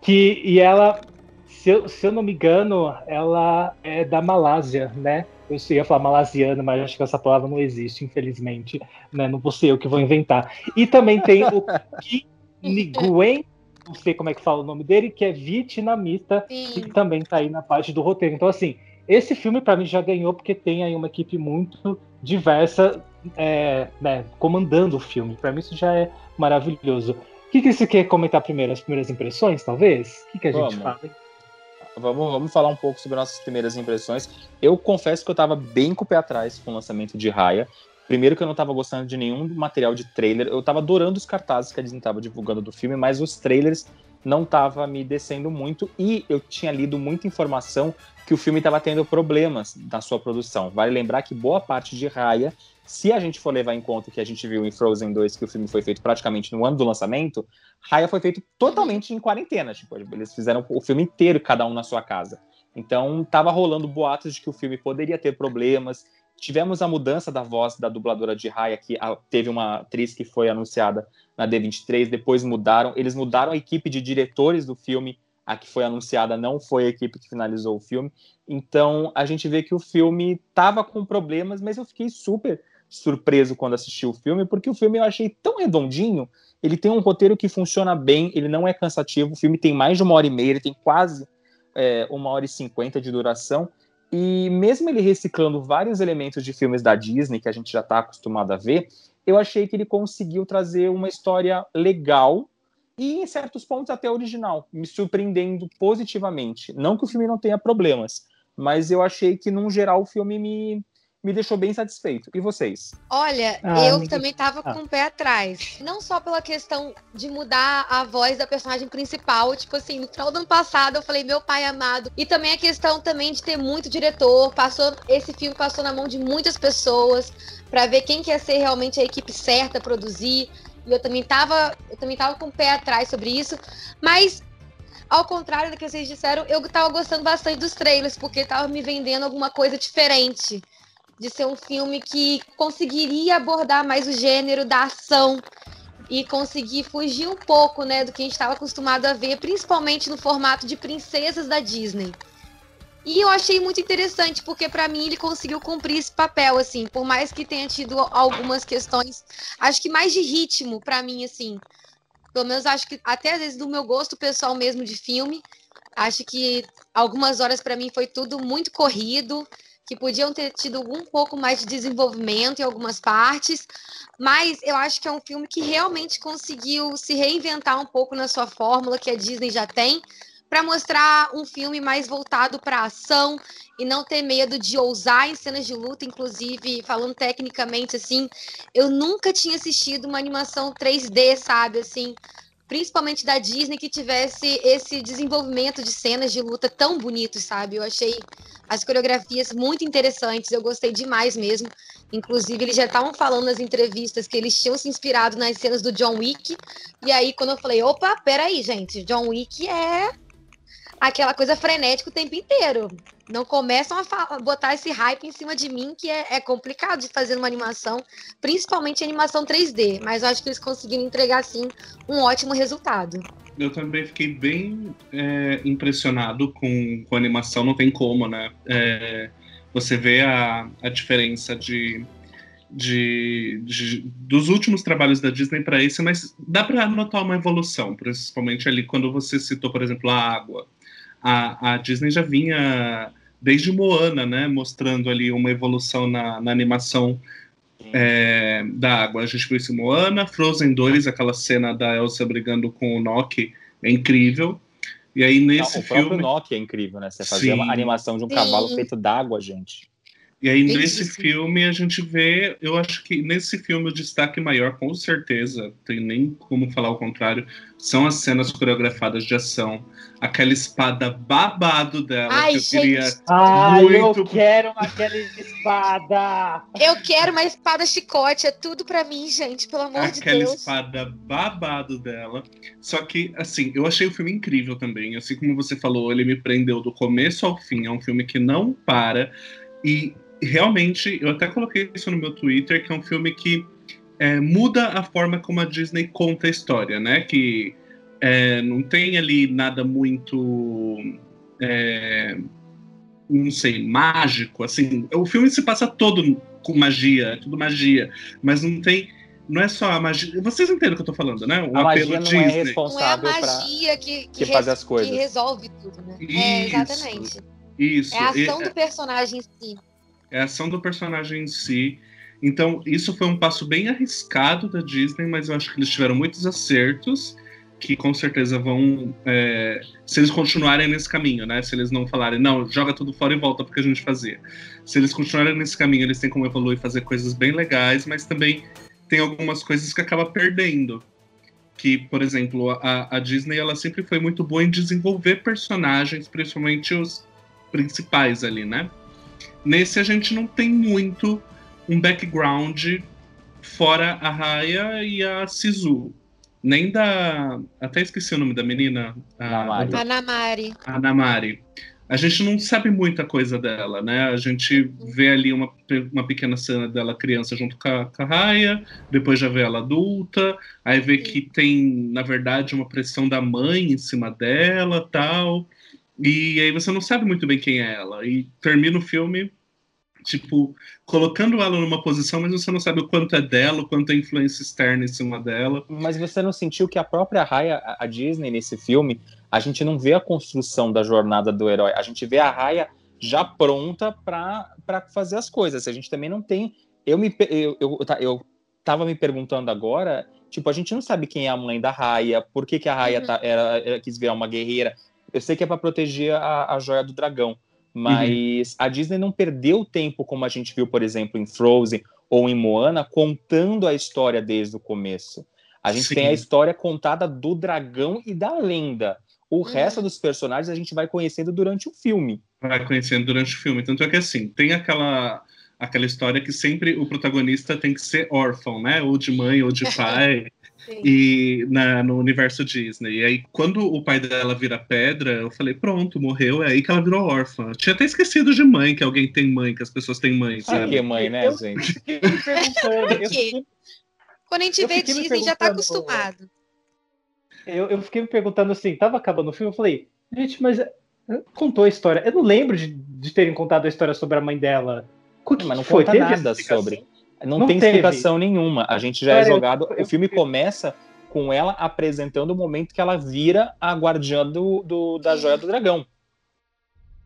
Que, e ela, se eu, se eu não me engano, ela é da Malásia, né? Eu ia falar malasiana, mas acho que essa palavra não existe, infelizmente. Né? Não vou ser eu que vou inventar. E também tem o *laughs* Kim Nguyen, não sei como é que fala o nome dele, que é vietnamita e Sim. também tá aí na parte do roteiro. Então, assim, esse filme para mim já ganhou porque tem aí uma equipe muito diversa é, né, comandando o filme. Para mim isso já é maravilhoso. O que, que você quer comentar primeiro? As primeiras impressões, talvez? O que, que a gente Vamos. fala? Vamos, vamos falar um pouco sobre nossas primeiras impressões. Eu confesso que eu tava bem com o pé atrás com o lançamento de Raya. Primeiro que eu não tava gostando de nenhum material de trailer. Eu tava adorando os cartazes que a Disney tava divulgando do filme, mas os trailers não estava me descendo muito e eu tinha lido muita informação que o filme estava tendo problemas na sua produção. Vale lembrar que boa parte de Raya, se a gente for levar em conta que a gente viu em Frozen 2 que o filme foi feito praticamente no ano do lançamento, Raya foi feito totalmente em quarentena, tipo, eles fizeram o filme inteiro cada um na sua casa. Então, estava rolando boatos de que o filme poderia ter problemas. Tivemos a mudança da voz da dubladora de Raya, que teve uma atriz que foi anunciada na D23, depois mudaram. Eles mudaram a equipe de diretores do filme, a que foi anunciada não foi a equipe que finalizou o filme. Então, a gente vê que o filme estava com problemas, mas eu fiquei super surpreso quando assisti o filme, porque o filme eu achei tão redondinho. Ele tem um roteiro que funciona bem, ele não é cansativo. O filme tem mais de uma hora e meia, ele tem quase é, uma hora e cinquenta de duração. E mesmo ele reciclando vários elementos de filmes da Disney que a gente já está acostumado a ver, eu achei que ele conseguiu trazer uma história legal e, em certos pontos, até original, me surpreendendo positivamente. Não que o filme não tenha problemas, mas eu achei que, num geral, o filme me, me deixou bem satisfeito. E vocês? Olha, ah, eu também tava ah. com o pé atrás. Não só pela questão de mudar a voz da personagem principal, tipo assim, no final do ano passado eu falei meu pai amado, e também a questão também de ter muito diretor, passou esse filme passou na mão de muitas pessoas para ver quem quer ser realmente a equipe certa a produzir. E eu também tava, eu também tava com o pé atrás sobre isso, mas ao contrário do que vocês disseram, eu tava gostando bastante dos trailers, porque tava me vendendo alguma coisa diferente de ser um filme que conseguiria abordar mais o gênero da ação e conseguir fugir um pouco, né, do que a gente estava acostumado a ver, principalmente no formato de princesas da Disney. E eu achei muito interessante, porque para mim ele conseguiu cumprir esse papel, assim, por mais que tenha tido algumas questões, acho que mais de ritmo para mim, assim. Pelo menos acho que até às vezes do meu gosto pessoal mesmo de filme, acho que algumas horas para mim foi tudo muito corrido que podiam ter tido um pouco mais de desenvolvimento em algumas partes, mas eu acho que é um filme que realmente conseguiu se reinventar um pouco na sua fórmula que a Disney já tem, para mostrar um filme mais voltado para ação e não ter medo de ousar em cenas de luta, inclusive falando tecnicamente assim, eu nunca tinha assistido uma animação 3D, sabe, assim, principalmente da Disney, que tivesse esse desenvolvimento de cenas de luta tão bonitos, sabe? Eu achei as coreografias muito interessantes, eu gostei demais mesmo. Inclusive, eles já estavam falando nas entrevistas que eles tinham se inspirado nas cenas do John Wick. E aí, quando eu falei, opa, peraí, gente, John Wick é aquela coisa frenética o tempo inteiro. Não começam a botar esse hype em cima de mim, que é, é, complicado de fazer uma animação, principalmente animação 3D. Mas eu acho que eles conseguiram entregar, sim, um ótimo resultado. Eu também fiquei bem é, impressionado com, com a animação, não tem como, né? É, você vê a, a diferença de, de, de, dos últimos trabalhos da Disney para esse, mas dá para notar uma evolução, principalmente ali quando você citou, por exemplo, a água a, a Disney já vinha desde Moana, né, mostrando ali uma evolução na, na animação é, da água. A gente viu isso em Moana, Frozen 2, aquela cena da Elsa brigando com o Noki, é incrível. E aí nesse Não, o filme... O próprio Noki é incrível, né? Você fazer uma animação de um Sim. cavalo feito d'água, gente. E aí, nesse filme, a gente vê. Eu acho que nesse filme o destaque maior, com certeza, tem nem como falar o contrário, são as cenas coreografadas de ação. Aquela espada babado dela, Ai, que eu gente. queria. Ai, muito... eu quero aquela espada! Eu quero uma espada chicote, é tudo para mim, gente, pelo amor aquela de Deus. Aquela espada babado dela. Só que, assim, eu achei o filme incrível também. Assim como você falou, ele me prendeu do começo ao fim. É um filme que não para. E realmente, eu até coloquei isso no meu Twitter, que é um filme que é, muda a forma como a Disney conta a história, né? Que é, não tem ali nada muito. É, não sei, mágico, assim. O filme se passa todo com magia, é tudo magia, mas não tem. Não é só a magia. Vocês entendem o que eu tô falando, né? O a apelo magia não Disney. é responsável não é a magia que, que, que, faz as coisas. que resolve tudo, né? Isso, é, exatamente. Isso. É a ação do personagem em si é a ação do personagem em si. Então, isso foi um passo bem arriscado da Disney, mas eu acho que eles tiveram muitos acertos que com certeza vão. É, se eles continuarem nesse caminho, né? Se eles não falarem, não, joga tudo fora e volta porque a gente fazia. Se eles continuarem nesse caminho, eles têm como evoluir e fazer coisas bem legais, mas também tem algumas coisas que acaba perdendo. que, por exemplo, a, a Disney ela sempre foi muito boa em desenvolver personagens, principalmente os principais ali, né? Nesse a gente não tem muito um background fora a Raya e a Sisu. Nem da. Até esqueci o nome da menina. A, Anamari. Anamari. A gente não sabe muita coisa dela, né? A gente vê ali uma, uma pequena cena dela criança junto com a, com a Raya, depois já vê ela adulta, aí vê que tem, na verdade, uma pressão da mãe em cima dela tal. E aí você não sabe muito bem quem é ela. E termina o filme tipo, colocando ela numa posição, mas você não sabe o quanto é dela, o quanto é influência externa em cima dela. Mas você não sentiu que a própria Raya, a Disney, nesse filme, a gente não vê a construção da jornada do herói, a gente vê a Raya já pronta para fazer as coisas. A gente também não tem. Eu me eu, eu, eu tava me perguntando agora, tipo, a gente não sabe quem é a mãe da Raya, por que, que a Raya uhum. tá, era, era, quis virar uma guerreira. Eu sei que é para proteger a, a joia do dragão, mas uhum. a Disney não perdeu tempo, como a gente viu, por exemplo, em Frozen ou em Moana, contando a história desde o começo. A gente Sim. tem a história contada do dragão e da lenda. O uhum. resto dos personagens a gente vai conhecendo durante o filme. Vai conhecendo durante o filme. Tanto é que assim, tem aquela aquela história que sempre o protagonista tem que ser órfão, né? Ou de mãe ou de *laughs* pai e na, no universo Disney. E aí, quando o pai dela vira pedra, eu falei, pronto, morreu. É aí que ela virou órfã. tinha até esquecido de mãe, que alguém tem mãe, que as pessoas têm mãe. Sabe? Ah, que é mãe, né, eu, gente? Quando a gente vê Disney, já tá acostumado. Eu, eu fiquei me perguntando assim, tava acabando o filme, eu falei, gente, mas contou a história. Eu não lembro de, de terem contado a história sobre a mãe dela. O que mas não foi? conta nada sobre. Não, não tem teve. explicação nenhuma. A gente já é jogado. Eu, o filme começa com ela apresentando o momento que ela vira a guardiã do, do da joia do dragão.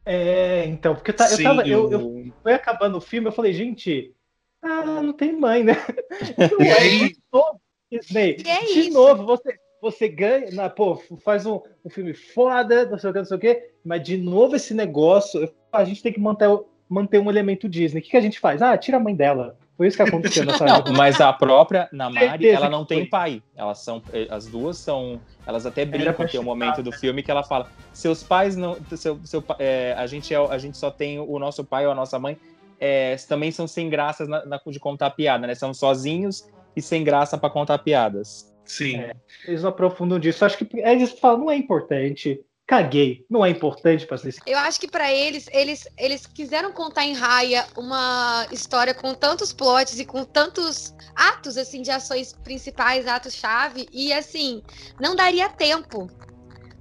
É, então, porque eu, tá, eu tava. Eu, eu foi acabando o filme, eu falei, gente, ah, não tem mãe, né? *laughs* e aí? De novo, Disney, é de isso? novo, você, você ganha, na, pô, faz um, um filme foda, não sei o que, não sei o que, mas de novo esse negócio, a gente tem que manter, manter um elemento Disney. O que, que a gente faz? Ah, tira a mãe dela. Foi isso que aconteceu nessa *laughs* Não, mas a própria Namari, ela não tem pai. Elas são, as duas são, elas até brincam tem um momento do filme que ela fala: seus pais não, seu, seu, é, a gente é, a gente só tem o nosso pai ou a nossa mãe, é, também são sem graças na, na, de contar piada, né? São sozinhos e sem graça para contar piadas. Sim. É, eles aprofundam disso. Acho que eles falam, não é importante caguei. Não é importante para vocês. Eu acho que para eles, eles, eles quiseram contar em raia uma história com tantos plots e com tantos atos assim de ações principais, atos chave e assim não daria tempo,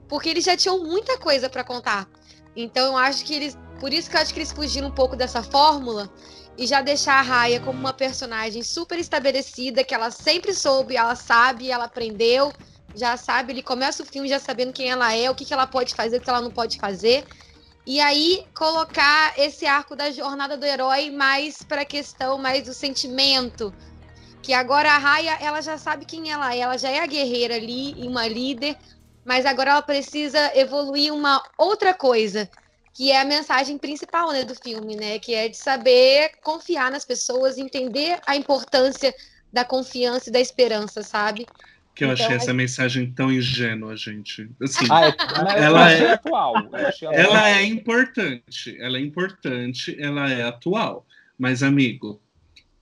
porque eles já tinham muita coisa para contar. Então eu acho que eles, por isso que eu acho que eles fugiram um pouco dessa fórmula e já deixar a Raya como uma personagem super estabelecida, que ela sempre soube, ela sabe, ela aprendeu já sabe, ele começa o filme já sabendo quem ela é, o que, que ela pode fazer, o que ela não pode fazer. E aí colocar esse arco da jornada do herói mais para a questão mais do sentimento. Que agora a Raya, ela já sabe quem ela é, ela já é a guerreira ali, uma líder, mas agora ela precisa evoluir uma outra coisa, que é a mensagem principal, né, do filme, né, que é de saber confiar nas pessoas, entender a importância da confiança e da esperança, sabe? Que eu então, achei essa mensagem tão ingênua, gente. Assim, ah, é, ela é atual. Ela é importante, ela é importante, ela é atual. Mas, amigo,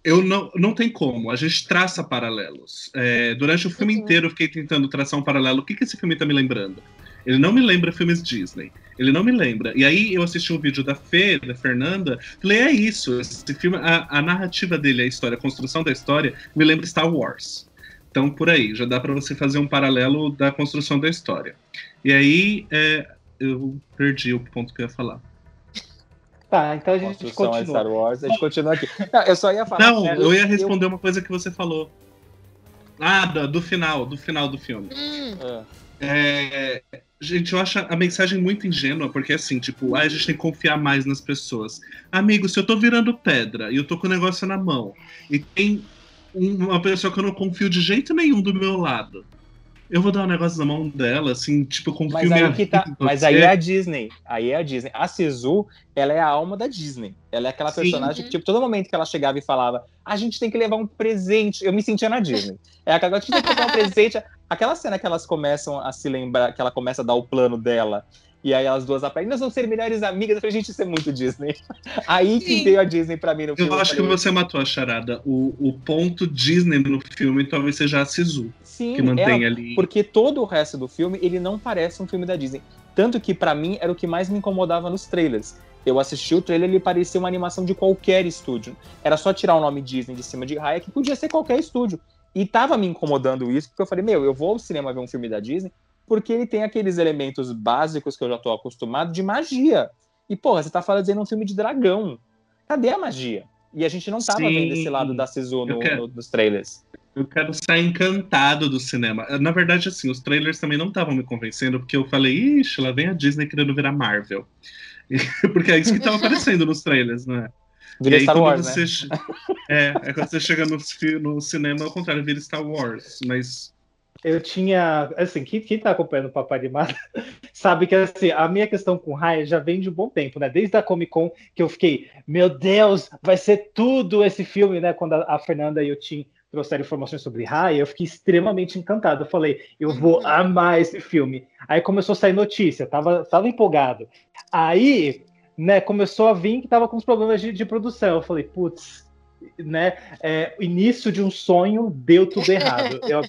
eu não, não tem como. A gente traça paralelos. É, durante o filme uhum. inteiro eu fiquei tentando traçar um paralelo. O que, que esse filme está me lembrando? Ele não me lembra filmes Disney. Ele não me lembra. E aí eu assisti um vídeo da Fê, da Fernanda, falei, é isso. Esse filme, a, a narrativa dele, a história, a construção da história, me lembra Star Wars. Então, por aí, já dá para você fazer um paralelo da construção da história. E aí, é, eu perdi o ponto que eu ia falar. Tá, então a gente Construção continua. Star Wars, a gente continua aqui. Não, eu só ia falar. Não, eu ia responder eu... uma coisa que você falou. Ah, do, do final, do final do filme. Hum. É, gente, eu acho a mensagem muito ingênua, porque assim, tipo, ah, a gente tem que confiar mais nas pessoas. Amigo, se eu tô virando pedra e eu tô com o negócio na mão e tem uma pessoa que eu não confio de jeito nenhum do meu lado. Eu vou dar um negócio na mão dela, assim, tipo, confio mas aí que tá, Mas aí é a Disney. Aí é a Disney. A Sisu, ela é a alma da Disney. Ela é aquela Sim. personagem que, tipo, todo momento que ela chegava e falava, a gente tem que levar um presente. Eu me sentia na Disney. É aquela a gente tem que levar um presente. Aquela cena que elas começam a se lembrar, que ela começa a dar o plano dela, e aí elas duas aprendem, nós vamos ser melhores amigas. Eu falei, gente, isso é muito Disney. *laughs* Aí que Sim. veio a Disney pra mim no filme. Eu acho que falei, você matou a charada. O, o ponto Disney no filme talvez seja a Sisu, Sim, que mantém ela- ali. porque todo o resto do filme, ele não parece um filme da Disney. Tanto que, pra mim, era o que mais me incomodava nos trailers. Eu assisti o trailer, ele parecia uma animação de qualquer estúdio. Era só tirar o nome Disney de cima de Raya, que podia ser qualquer estúdio. E tava me incomodando isso, porque eu falei, meu, eu vou ao cinema ver um filme da Disney, porque ele tem aqueles elementos básicos que eu já tô acostumado de magia. E, porra, você tá fazendo um filme de dragão. Cadê a magia? E a gente não tava Sim. vendo esse lado da Sisu no, quero- no- nos trailers. Eu quero sair encantado do cinema. Na verdade, assim, os trailers também não estavam me convencendo, porque eu falei, ixi, lá vem a Disney querendo virar Marvel. *laughs* porque é isso que estava *laughs* aparecendo nos trailers, né? Vira e aí, Star quando Wars, você né? *laughs* É, é quando você chega no, no cinema, ao contrário, vira Star Wars. Mas Eu tinha, assim, quem, quem tá acompanhando o Papai Animado *laughs* sabe que, assim, a minha questão com Raya já vem de um bom tempo, né? Desde a Comic Con, que eu fiquei, meu Deus, vai ser tudo esse filme, né? Quando a, a Fernanda e o Tim trouxeram informações sobre Raya, eu fiquei extremamente encantado. Eu falei, eu vou Uhum. amar esse filme. Aí começou a sair notícia, tava, tava empolgado. Aí, né, começou a vir que tava com os problemas de, de produção. Eu falei, putz, né? É, início de um sonho deu tudo errado. Eu,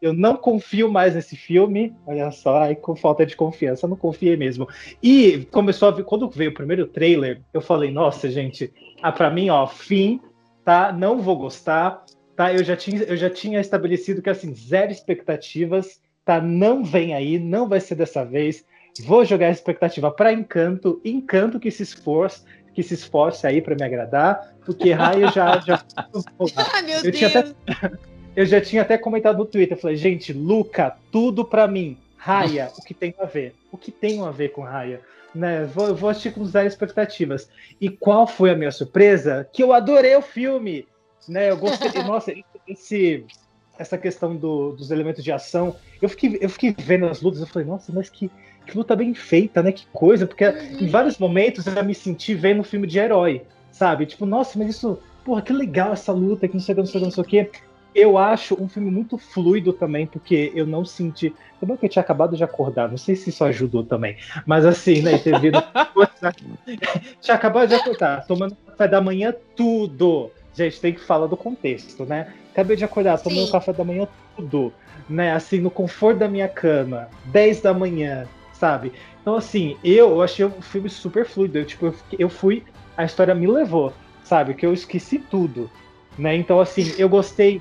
eu não confio mais nesse filme. Olha só, aí com falta de confiança, não confiei mesmo. E começou a vir, quando veio o primeiro trailer, eu falei, nossa, gente, ah, para mim, ó, fim, tá? Não vou gostar, tá? Eu já tinha, eu já tinha estabelecido que assim, zero expectativas, tá? Não vem aí, não vai ser dessa vez. Vou jogar a expectativa para Encanto, Encanto que se esforce, que se esforce aí para me agradar, porque Raio já já Ai, *laughs* meu Eu tinha Deus. eu já tinha até comentado no Twitter, eu falei, gente, Luca, tudo pra mim. Raya, *laughs* o que tem a ver? O que tem a ver com Raya? Né, vou, vou assistir com zero expectativas. E qual foi a minha surpresa? Que eu adorei o filme. Né, eu gostei. *laughs* nossa, esse, essa questão do- dos elementos de ação, eu fiquei, eu fiquei vendo as lutas, eu falei, nossa, mas que, que luta bem feita, né? Que coisa, porque em vários momentos eu me senti vendo um filme de herói, sabe? Tipo, nossa, mas isso, porra, que legal essa luta, que não sei o que, não sei o que, não sei o que. Eu acho um filme muito fluido também, porque eu não senti. Também que eu tinha acabado de acordar, não sei se isso ajudou também. Mas assim, né, ter vindo. *laughs* *laughs* tinha acabado de acordar, tomando café da manhã, tudo. Gente, tem que falar do contexto, né? Acabei de acordar, tomando Sim. café da manhã, tudo. Né, assim, no conforto da minha cama, 10 da manhã, sabe? Então, assim, eu, achei o filme super fluido. Eu, tipo, eu, fui, a história me levou, sabe? Que eu esqueci tudo, né? Então, assim, eu gostei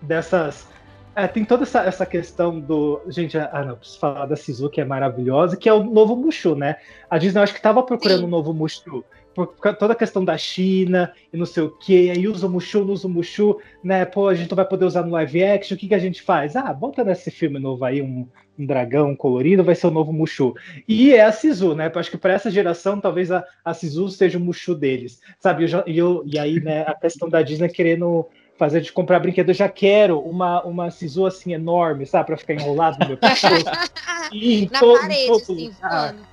dessas. é, tem toda essa, essa questão do. Gente, ah, não, preciso falar da Sisu, que é maravilhosa, que é o novo Mushu, né? A Disney, eu acho que tava procurando Sim. um novo Mushu. Por toda a questão da China e não sei o que, aí usa o Mushu, não usa o Mushu, né? Pô, a gente não vai poder usar no live action, o que, que a gente faz? Ah, bota nesse filme novo aí um, um dragão colorido, vai ser o novo Mushu. E é a Sisu, né? Acho que para essa geração, talvez a, a Sisu seja o Mushu deles, sabe? Eu E eu, e aí, né, a questão da Disney querendo fazer de comprar brinquedo, eu já quero uma, uma Sisu assim enorme, sabe? Para ficar enrolado no meu *laughs* pescoço. Na parede, assim, voando.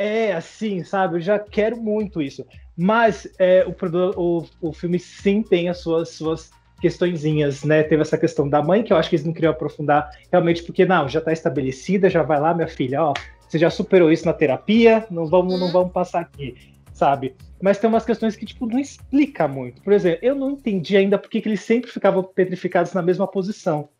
É, assim, sabe? Eu já quero muito isso. Mas é, o, o, o filme sim tem as suas, suas questõezinhas, né? Teve essa questão da mãe, que eu acho que eles não queriam aprofundar realmente, porque não, já tá estabelecida, já vai lá, minha filha, ó, você já superou isso na terapia, não vamos, não Uhum. vamos passar aqui, sabe? Mas tem umas questões que, tipo, não explica muito. Por exemplo, eu não entendi ainda por que eles sempre ficavam petrificados na mesma posição.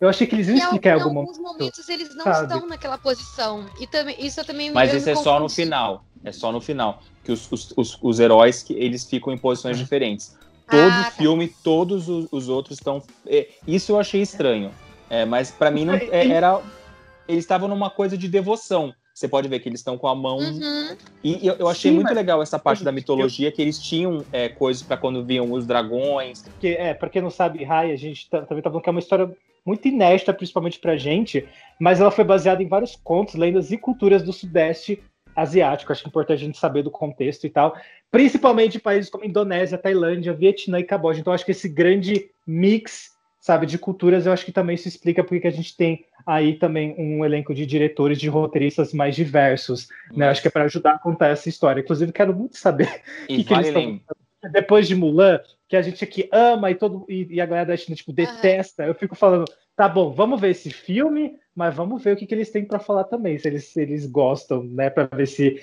Eu achei que eles iam explicar em em algum alguns momento. momentos eles não sabe? estão naquela posição. E também, isso eu também Mas isso é só no final. É só no final. Que os, os, os, os heróis que eles ficam em posições diferentes. Todo Ah, tá. filme, todos os, os outros estão. é, isso eu achei estranho. É, mas pra mim não, é, era. Eles estavam numa coisa de devoção. Você pode ver que eles estão com a mão. Uhum. E eu, eu achei Sim, muito mas- legal essa parte da mitologia, que eles tinham é, coisas pra quando viam os dragões. Porque, é, pra quem não sabe, Rai, a gente tá- também tá falando que é uma história muito inédita, principalmente pra gente, mas ela foi baseada em vários contos, lendas e culturas do Sudeste Asiático. Acho que é importante a gente saber do contexto e tal. Principalmente países como Indonésia, Tailândia, Vietnã e Camboja. Então, acho que esse grande mix, sabe, de culturas, eu acho que também isso explica porque que a gente tem aí também um elenco de diretores, de roteiristas mais diversos. Né? Acho que é para ajudar a contar essa história. Inclusive, quero muito saber *laughs* E que que eles lembrar. depois de Mulan, que a gente aqui ama e, todo, e, e a galera da China, tipo, detesta, eu fico falando, tá bom, vamos ver esse filme, mas vamos ver o que, que eles têm para falar também, se eles, se eles gostam, né, para ver se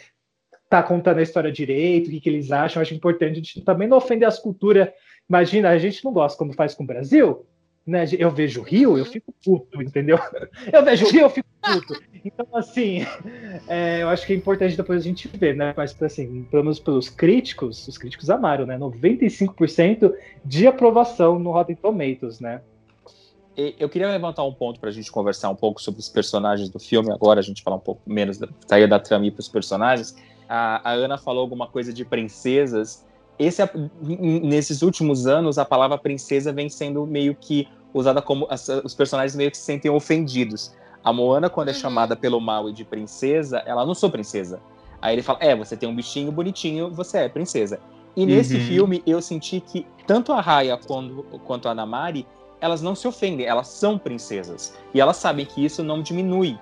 tá contando a história direito, o que, que eles acham. Eu acho importante a gente também não ofender as culturas. Imagina, a gente não gosta como faz com o Brasil, né? Eu vejo Rio, eu fico puto, entendeu? *laughs* Eu vejo Rio, eu fico puto. Então, assim, *laughs* é, eu acho que é importante depois a gente ver, né? Mas, assim, pelo menos pelos críticos, os críticos amaram, né? 95% de aprovação no Rotten Tomatoes, né? Eu queria levantar um ponto para a gente conversar um pouco sobre os personagens do filme. Agora a gente falar um pouco menos, da, sair da trama para os personagens. A, a, Ana falou alguma coisa de princesas. Esse, nesses últimos anos, a palavra princesa vem sendo meio que usada como as, os personagens meio que se sentem ofendidos. A Moana, quando é uhum. chamada pelo Maui de princesa, ela não sou princesa. Aí ele fala: É, você tem um bichinho bonitinho, você é princesa. E nesse uhum. filme eu senti que tanto a Raya quanto, quanto a Namari elas não se ofendem, elas são princesas. E elas sabem que isso não diminui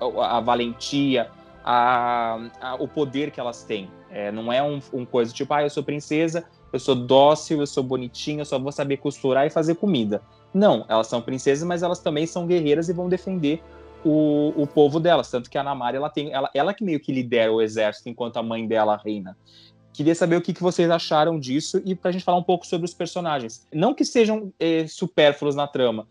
a, a valentia, a, a, o poder que elas têm. É, não é um, um, coisa tipo, ah, eu sou princesa, eu sou dócil, eu sou bonitinha, eu só vou saber costurar e fazer comida. Não, elas são princesas, mas elas também são guerreiras e vão defender o, o povo delas. Tanto que a Namari, ela tem, ela, ela que meio que lidera o exército enquanto a mãe dela reina. Queria saber o que, que vocês acharam disso e para a gente falar um pouco sobre os personagens. Não que sejam é, supérfluos na trama.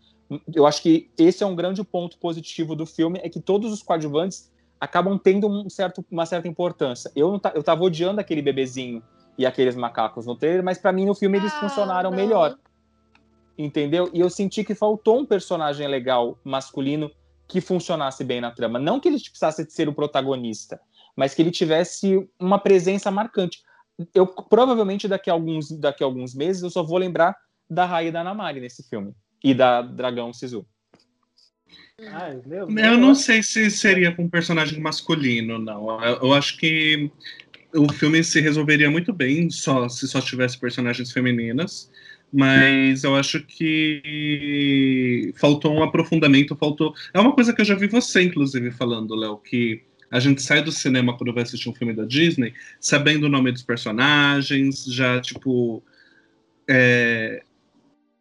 Eu acho que esse é um grande ponto positivo do filme, é que todos os coadjuvantes acabam tendo um certo, uma certa importância. Eu, eu tava odiando aquele bebezinho e aqueles macacos no trailer, mas para mim no filme eles ah, funcionaram não. melhor. Entendeu? E eu senti que faltou um personagem legal, masculino, que funcionasse bem na trama. Não que ele precisasse ser o protagonista, mas que ele tivesse uma presença marcante eu provavelmente daqui a alguns, daqui a alguns meses eu só vou lembrar da Raia da Namari nesse filme e da Dragão Sisu. Ai, meu, eu não sei se seria com um personagem masculino, não. Eu, eu, acho que o filme se resolveria muito bem só se só tivesse personagens femininas, mas eu acho que faltou um aprofundamento, faltou. É uma coisa que eu já vi você, inclusive, falando, Léo, que a gente sai do cinema quando vai assistir um filme da Disney sabendo o nome dos personagens, já, tipo, é,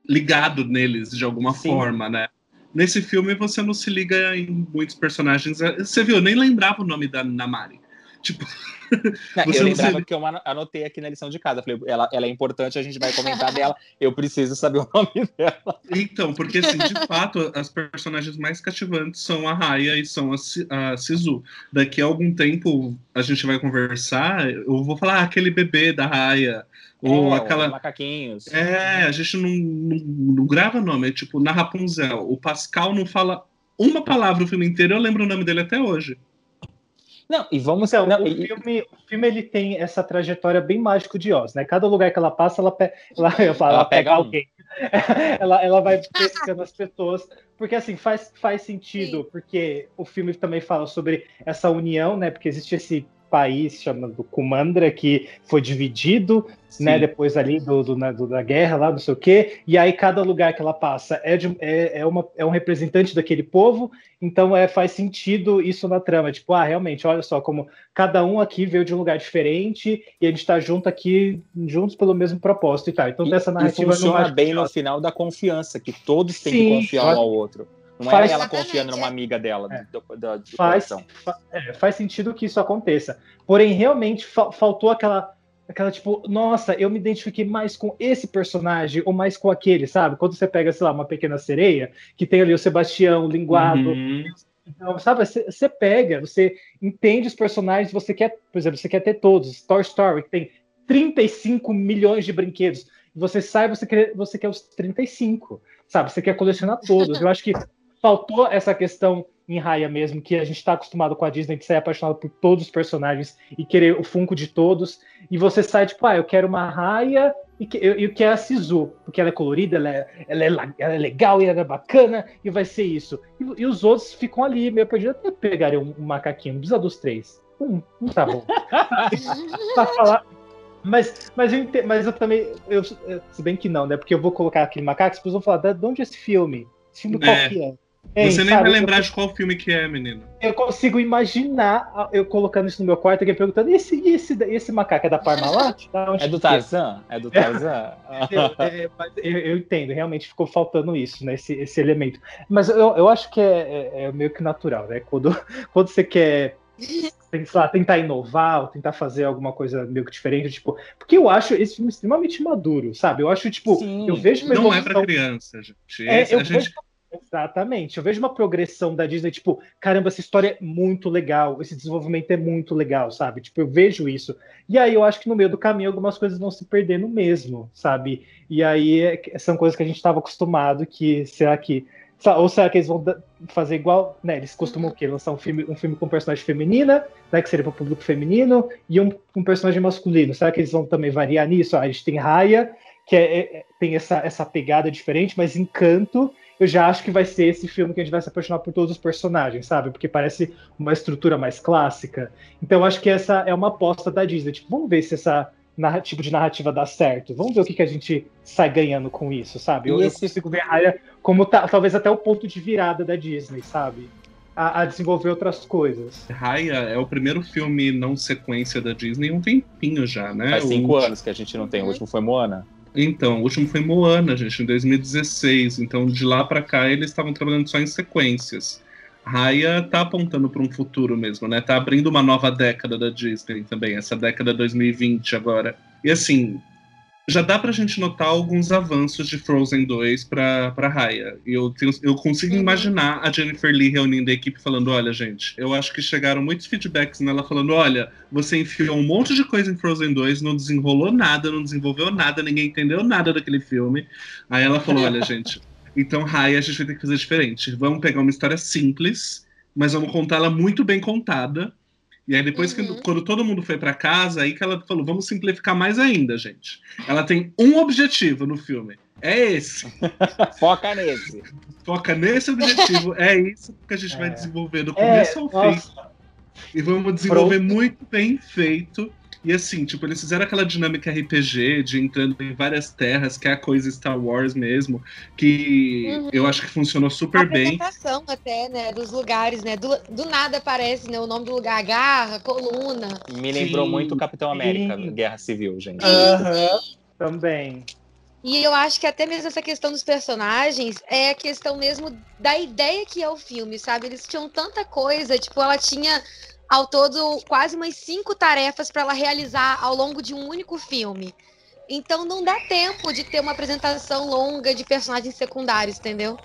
ligado neles de alguma Sim. forma, né? Nesse filme você não se liga em muitos personagens. Você viu, eu nem lembrava o nome da Namari. Tipo, *laughs* não, eu lembrava se... que eu anotei aqui na lição de casa. Falei, ela, ela é importante, a gente vai comentar dela. Eu preciso saber o *laughs* nome dela. Então, porque assim, de fato, as personagens mais cativantes são a Raya e são a, a Sisu. Daqui a algum tempo a gente vai conversar, eu vou falar ah, aquele bebê da Raya. Ou é, aquela. Macaquinhos. É, a gente não, não, não grava nome. É tipo, na Rapunzel, o Pascal não fala uma palavra o filme inteiro, eu lembro o nome dele até hoje. Não, e vamos. Então, não, o, e... filme, o filme ele tem essa trajetória bem mágico de Oz, né? Cada lugar que ela passa, ela, pe... ela, eu falo, ela, ela pega, alguém. *laughs* ela, ela vai pescando as pessoas. Porque assim, faz, faz sentido, Sim. porque o filme também fala sobre essa união, né? Porque existe esse país chamado Kumandra, que foi dividido, né, depois ali do, do, do, da guerra lá, não sei o quê, e aí cada lugar que ela passa é, de, é, é, uma, é um representante daquele povo, então é, faz sentido isso na trama, tipo, ah, realmente, olha só, como cada um aqui veio de um lugar diferente e a gente está junto aqui, juntos pelo mesmo propósito e tal. Então, dessa narrativa... E funciona bem no final da confiança, que todos têm Sim, que confiar um ao outro. Não faz, é ela confiando numa amiga dela é. do, do, do faz, fa, é, faz sentido que isso aconteça. Porém, realmente fa faltou aquela, aquela tipo, nossa, eu me identifiquei mais com esse personagem ou mais com aquele, sabe? Quando você pega, sei lá, uma pequena sereia, que tem ali o Sebastião, o linguado. Uhum. Então, sabe, você, você pega, você entende os personagens, você quer, por exemplo, você quer ter todos. Toy Story, que tem 35 milhões de brinquedos. Você sai, você quer, você quer os 35, sabe? Você quer colecionar todos. Eu acho que faltou essa questão em Raya mesmo, que a gente está acostumado com a Disney de ser apaixonado por todos os personagens e querer o Funko de todos, e você sai tipo, ah, eu quero uma Raya e, que, eu, eu quero a Sisu, porque ela é colorida, ela é, ela, é, ela é legal e ela é bacana, e vai ser isso. E, e os outros ficam ali, meio perdidos, até pegarem um, um macaquinho, não precisa dos três. Um, um tá bom. *laughs* pra falar, mas, mas, eu, mas eu também, eu, se bem que não, né? Porque eu vou colocar aquele macaco, as pessoas vão falar, de onde é esse filme? Esse filme é. qual que é? Hein, Você nem sabe? vai lembrar de qual filme que é, menino. Eu consigo imaginar eu colocando isso no meu quarto e alguém perguntando: e esse, e esse, e esse macaco é da Parmalat? *laughs* Da onde É do que é?" Tarzan? É do *laughs* Tarzan? É, é, eu, eu entendo, realmente ficou faltando isso, né? Esse, esse elemento. Mas eu, eu acho que é, é- é meio que natural, né? Quando, *laughs* quando você quer sei lá, tentar inovar, ou tentar fazer alguma coisa meio que diferente, tipo. Porque eu acho esse filme extremamente maduro, sabe? Eu acho, tipo, Sim. eu vejo uma Não é pra criança, gente. É, eu a gente vejo- Exatamente. Eu vejo uma progressão da Disney, tipo, caramba, essa história é muito legal, esse desenvolvimento é muito legal, sabe? Tipo, eu vejo isso. E aí eu acho que no meio do caminho algumas coisas vão se perdendo mesmo, sabe? E aí é- são coisas que a gente estava acostumado que será que ou será que eles vão fazer igual, né? Eles costumam o quê? Lançar um filme, um filme com personagem feminina, né? Que seria para o público feminino, e um, um personagem masculino. Será que eles vão também variar nisso? Ah, a gente tem Raya, que é- é- tem essa, essa pegada diferente, mas Encanto, eu já acho que vai ser esse filme que a gente vai se apaixonar por todos os personagens, sabe? Porque parece uma estrutura mais clássica. Então eu acho que essa é uma aposta da Disney. Tipo, vamos ver se essa tipo de narrativa dá certo. Vamos ver o que, que a gente sai ganhando com isso, sabe? Eu, E eu esse- consigo ver como ta- talvez até o ponto de virada da Disney, sabe? A, a desenvolver outras coisas. Raya é o primeiro filme não sequência da Disney há um tempinho já, né? Faz O cinco último- anos que a gente não tem. O último foi Moana. Então, o último foi Moana, gente, em 2016. Então, de lá pra cá, eles estavam trabalhando só em sequências. Raya tá apontando para um futuro mesmo, né? Tá abrindo uma nova década da Disney também, essa década 2020 agora. E assim, já dá pra gente notar alguns avanços de Frozen 2 pra, pra Raya. E eu, tenho- eu consigo Uhum. imaginar a Jennifer Lee reunindo a equipe falando: olha, gente, eu acho que chegaram muitos feedbacks nela falando: olha, você enfiou um monte de coisa em Frozen 2, não desenrolou nada, não desenvolveu nada, ninguém entendeu nada daquele filme. Aí ela falou: olha, *laughs* gente, então Raya a gente vai ter que fazer diferente. Vamos pegar uma história simples, mas vamos contá-la muito bem contada. E aí depois, que, Uhum. quando todo mundo foi pra casa, aí que ela falou, vamos simplificar mais ainda, gente. Ela tem um objetivo no filme. É esse. *laughs* Foca nesse. Foca nesse objetivo. É isso que a gente vai É. desenvolver do É, começo ao fim. nossa, E vamos desenvolver muito bem feito. E assim, tipo, eles fizeram aquela dinâmica RPG de entrando em várias terras, que é a coisa Star Wars mesmo, que Uhum. eu acho que funcionou A super bem. apresentação até, né, dos lugares, né? Do, do nada aparece, né, o nome do lugar, garra, coluna. Me lembrou Sim. muito Capitão América, Sim. Guerra Civil, gente. Aham, também. E eu acho que até mesmo essa questão dos personagens é a questão mesmo da ideia que é o filme, sabe? Eles tinham tanta coisa, tipo, ela tinha ao todo quase umas cinco tarefas para ela realizar ao longo de um único filme. Então não dá tempo de ter uma apresentação longa de personagens secundários, entendeu?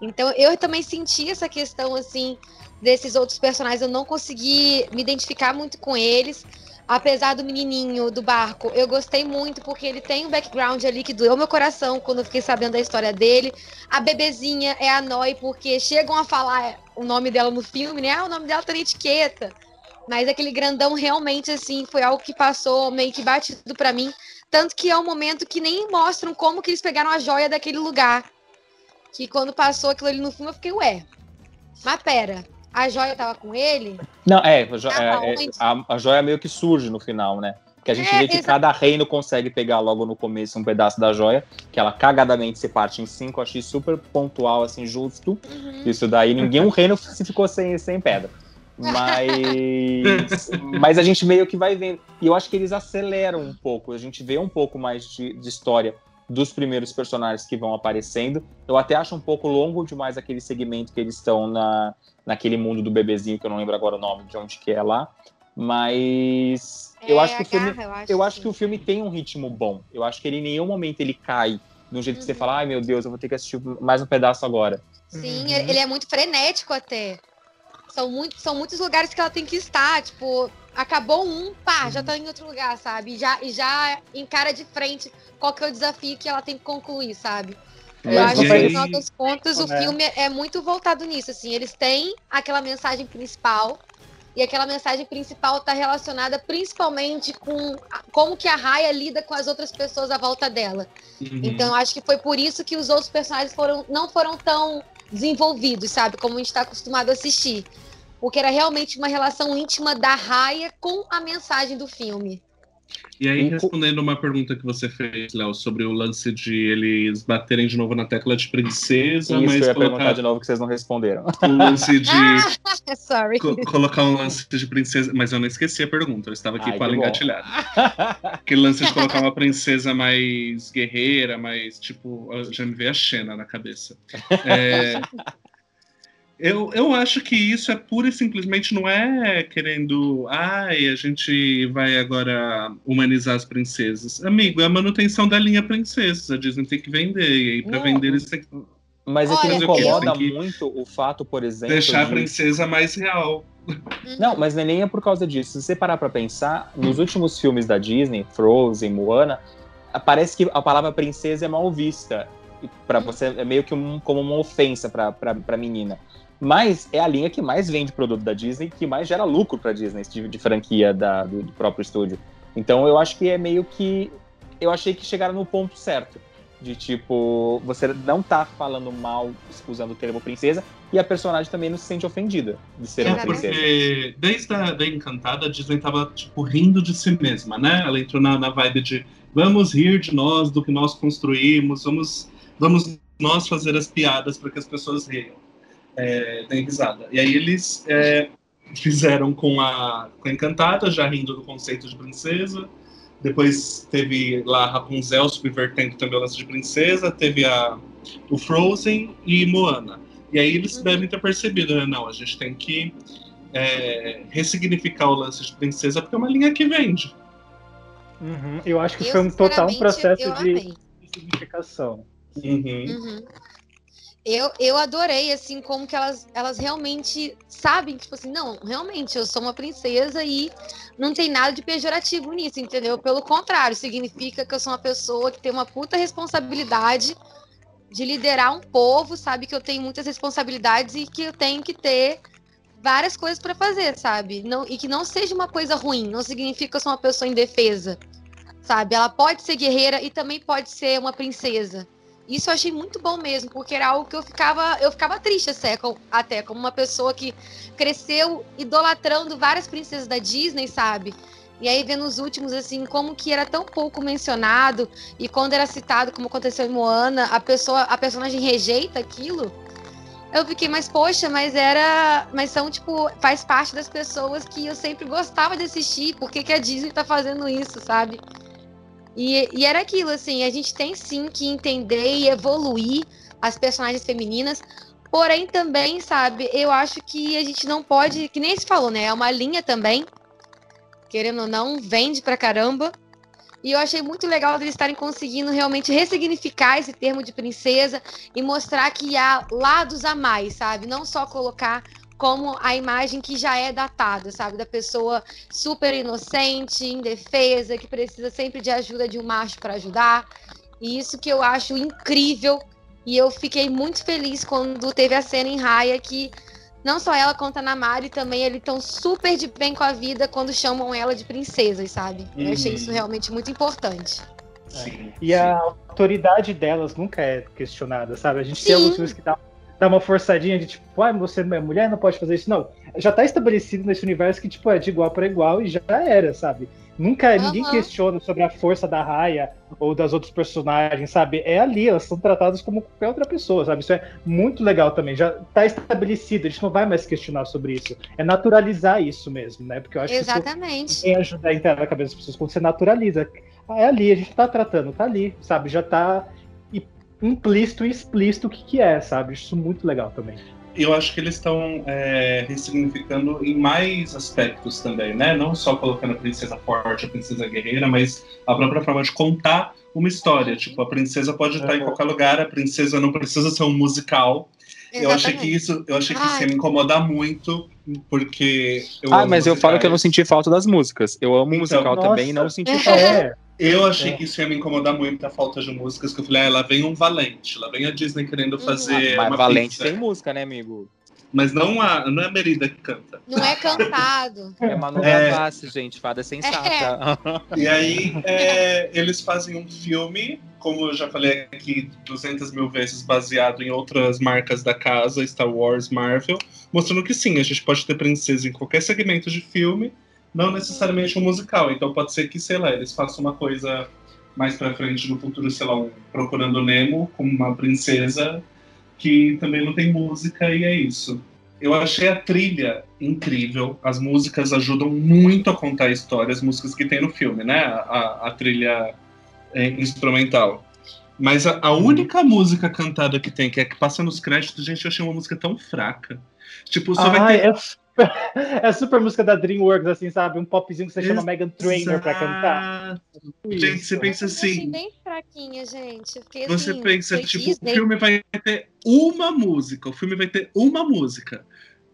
Então eu também senti essa questão assim desses outros personagens, eu não consegui me identificar muito com eles. Apesar do menininho do barco, eu gostei muito porque ele tem um background ali que doeu meu coração quando eu fiquei sabendo da história dele. A bebezinha é a Noi porque chegam a falar o nome dela no filme, né? Ah, o nome dela tá na etiqueta. Mas aquele grandão realmente assim foi algo que passou meio que batido pra mim, tanto que é um momento que nem mostram como que eles pegaram a joia daquele lugar. Que quando passou aquilo ali no filme eu fiquei, ué. Mas pera, a joia tava com ele? Não, é, a, jo- Ah, é, é, a, a joia meio que surge no final, né? Que a gente É, vê que cada reino consegue pegar logo no começo um pedaço da joia, que ela cagadamente se parte em cinco, achei super pontual, assim, justo. Uhum. Isso daí, nenhum reino se ficou sem, sem pedra. Mas, *laughs* mas a gente meio que vai vendo. E eu acho que eles aceleram um pouco. A gente vê um pouco mais de, de história dos primeiros personagens que vão aparecendo. Eu até acho um pouco longo demais aquele segmento que eles estão na, naquele mundo do bebezinho, que eu não lembro agora o nome de onde que é lá. Mas eu É, acho que o filme, garra, eu acho, eu acho que o filme tem um ritmo bom. Eu acho que ele em nenhum momento ele cai de um jeito que você Uhum. fala, ai meu Deus, eu vou ter que assistir mais um pedaço agora. Sim, Uhum. ele ele é muito frenético até. São, muito, são muitos lugares que ela tem que estar. Tipo, acabou um, pá, já tá em outro lugar, sabe? E já, e já encara de frente qual que é o desafio que ela tem que concluir, sabe? Eu Mas acho que, no final das contas, o né? filme é muito voltado nisso, assim. Eles têm aquela mensagem principal, e aquela mensagem principal tá relacionada principalmente com a- como que a Raya lida com as outras pessoas à volta dela. Uhum. Então, acho que foi por isso que os outros personagens foram, não foram tão desenvolvidos, sabe? Como a gente está acostumado a assistir. Porque era realmente uma relação íntima da Raya com a mensagem do filme. E aí, Um respondendo uma pergunta que você fez, Léo, sobre o lance de eles baterem de novo na tecla de princesa, Isso eu mas ia perguntar colocar de novo que vocês não responderam. o lance de *laughs* Sorry. co- colocar um lance de princesa. Mas eu não esqueci a pergunta, eu estava aqui Ai, com ela que engatilhada. Aquele lance de colocar uma princesa mais guerreira, mais tipo. eu Já me veio a Xena na cabeça. É, eu, eu acho que isso é pura e simplesmente não é querendo. Ai, a gente vai agora humanizar as princesas. Amigo, é a manutenção da linha princesas. A Disney tem que vender. E aí, pra Não, vender, eles têm que Mas é que Olha, me eu- incomoda que muito o fato, por exemplo. deixar a de- princesa mais real. Não, mas é nem é por causa disso. Se você parar pra pensar, nos últimos filmes da Disney, Frozen, Moana, parece que a palavra princesa é mal vista. E Pra você é meio que um- como uma ofensa pra, pra, pra menina. Mas é a linha que mais vende produto da Disney, que mais gera lucro pra Disney, esse tipo de franquia da- do, do próprio estúdio. Então eu acho que é meio que. Eu achei que chegaram no ponto certo. De tipo, você não tá falando mal usando o termo princesa, e a personagem também não se sente ofendida de ser É uma princesa. porque desde a da Encantada, a Disney tava, tipo, rindo de si mesma, né? Ela entrou na, na vibe de vamos rir de nós, do que nós construímos, vamos, vamos nós fazer as piadas para que as pessoas riam. É, deem risada. E aí eles é, fizeram com a, com a Encantada, já rindo do conceito de princesa. Depois teve lá a Rapunzel subvertendo também o lance de princesa. Teve a, o Frozen e Moana. E aí eles devem ter percebido, né? Não, a gente tem que é, ressignificar o lance de princesa, porque é uma linha que vende. Uhum, Eu acho que Eu, foi um total um processo de significação. Uhum. Uhum. Eu, eu adorei, assim, como que elas, elas realmente sabem, tipo assim, não, realmente, eu sou uma princesa e não tem nada de pejorativo nisso, entendeu? Pelo contrário, significa que eu sou uma pessoa que tem uma puta responsabilidade de liderar um povo, sabe? Que eu tenho muitas responsabilidades e que eu tenho que ter várias coisas para fazer, sabe? Não, e que não seja uma coisa ruim, não significa que eu sou uma pessoa indefesa, sabe? Ela pode ser guerreira e também pode ser uma princesa. Isso eu achei muito bom mesmo, porque era algo que eu ficava, eu ficava triste até, com- até como uma pessoa que cresceu idolatrando várias princesas da Disney, sabe? E aí vendo os últimos assim, como que era tão pouco mencionado e quando era citado, como aconteceu em Moana, a pessoa, a personagem rejeita aquilo. Eu fiquei, mas poxa, mas era, mas são tipo, faz parte das pessoas que eu sempre gostava de assistir. Por que, que a Disney tá fazendo isso, sabe? E, e era aquilo, assim, a gente tem sim que entender e evoluir as personagens femininas. Porém, também, sabe, eu acho que a gente não pode, que nem se falou, né? É uma linha também. Querendo ou não, vende pra caramba. E eu achei muito legal eles estarem conseguindo realmente ressignificar esse termo de princesa e mostrar que há lados a mais, sabe? Não só colocar como a imagem que já é datada, sabe? Da pessoa super inocente, indefesa, que precisa sempre de ajuda de um macho para ajudar. E isso que eu acho incrível. E eu fiquei muito feliz quando teve a cena em Raia que não só ela quanto a Namari também eles estão super de bem com a vida quando chamam ela de princesas, sabe? Eu achei Uhum. isso realmente muito importante. Sim, E a autoridade delas nunca é questionada, sabe? A gente tem Sim. alguns filmes que dá, dá uma forçadinha de tipo, ah, você não é mulher, não pode fazer isso. Não, já tá estabelecido nesse universo que, tipo, é de igual para igual e já era, sabe? Nunca ninguém Aham. questiona sobre a força da Raya ou das outros personagens, sabe? É ali, elas são tratadas como qualquer outra pessoa, sabe? Isso é muito legal também. Já tá estabelecido, a gente não vai mais questionar sobre isso. É naturalizar isso mesmo, né? Porque eu acho que isso Exatamente. tem ajudar a entrar na cabeça das pessoas quando você naturaliza. Ah, é ali, a gente tá tratando, tá ali, sabe? Já tá implícito e explícito o que, que é, sabe? Isso é muito legal também. eu acho que eles estão é, ressignificando em mais aspectos também, né? Não só colocando a princesa forte, a princesa guerreira, mas a própria forma de contar uma história. Tipo, a princesa pode estar em qualquer lugar, a princesa não precisa ser um musical. Eu achei que isso, eu achei que isso ia me incomodar muito, porque eu ah, amo mas eu falo que eu não musicais. senti falta das músicas. Eu amo Então, musical nossa. também e não senti falta. É, Eu achei É. que isso ia me incomodar muito a falta de músicas, que eu falei, ah, lá vem um Valente, lá vem a Disney querendo Uhum. fazer Mas uma Valente pizza. tem música, né, amigo? Mas não a, não é a Merida que canta. Não é cantado. É Manu É. Gavassi, gente, fada sensata. E aí é, eles fazem um filme, como eu já falei aqui 200 mil vezes, baseado em outras marcas da casa, Star Wars, Marvel, mostrando que sim, a gente pode ter princesa em qualquer segmento de filme, não necessariamente um musical. Então pode ser que, sei lá, eles façam uma coisa mais pra frente no futuro, sei lá, um Procurando Nemo com uma princesa que também não tem música e é isso. Eu achei a trilha incrível, as músicas ajudam muito a contar a história, as músicas que tem no filme, né? A, a trilha é, instrumental. Mas a, a, única música cantada que tem, que é que passa nos créditos, gente, eu achei uma música tão fraca. Tipo, só Ah, vai ter. é, *laughs* é a super música da DreamWorks, assim, sabe? Um popzinho que você chama Megan Trainor pra cantar. Gente, você pensa Eu achei assim. bem fraquinha, gente. Eu fiquei Você assim, pensa, tipo, Disney. o filme vai ter uma música. O filme vai ter uma música.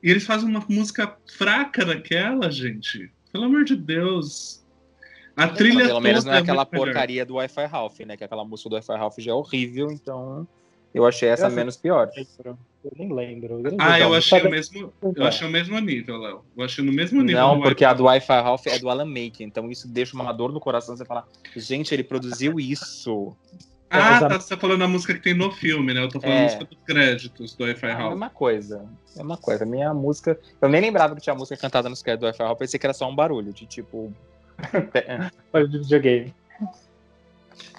E eles fazem uma música fraca daquela, gente. Pelo amor de Deus. A trilha Pelo menos não é toda aquela melhor. porcaria do Wi-Fi Ralph, né? Que aquela música do Wi-Fi Ralph já é horrível, então eu achei essa Essa- menos pior. Eu nem lembro. Eu nem Ah, eu achei o mesmo. Eu achei o mesmo nível, Léo. Eu achei no mesmo nível. Não, porque a do Wi-Fi Ralph é do Alan Make, então isso deixa uma dor no coração você falar, gente, ele produziu isso. Ah, tá, você tá falando a música que tem no filme, né? Eu tô falando É. a música dos créditos do Wi-Fi É a House. mesma coisa. É uma coisa. A minha música. Eu nem lembrava que tinha música cantada nos créditos do Wi-Fi Ralph, pensei que era só um barulho, de tipo. *laughs* Olha de videogame.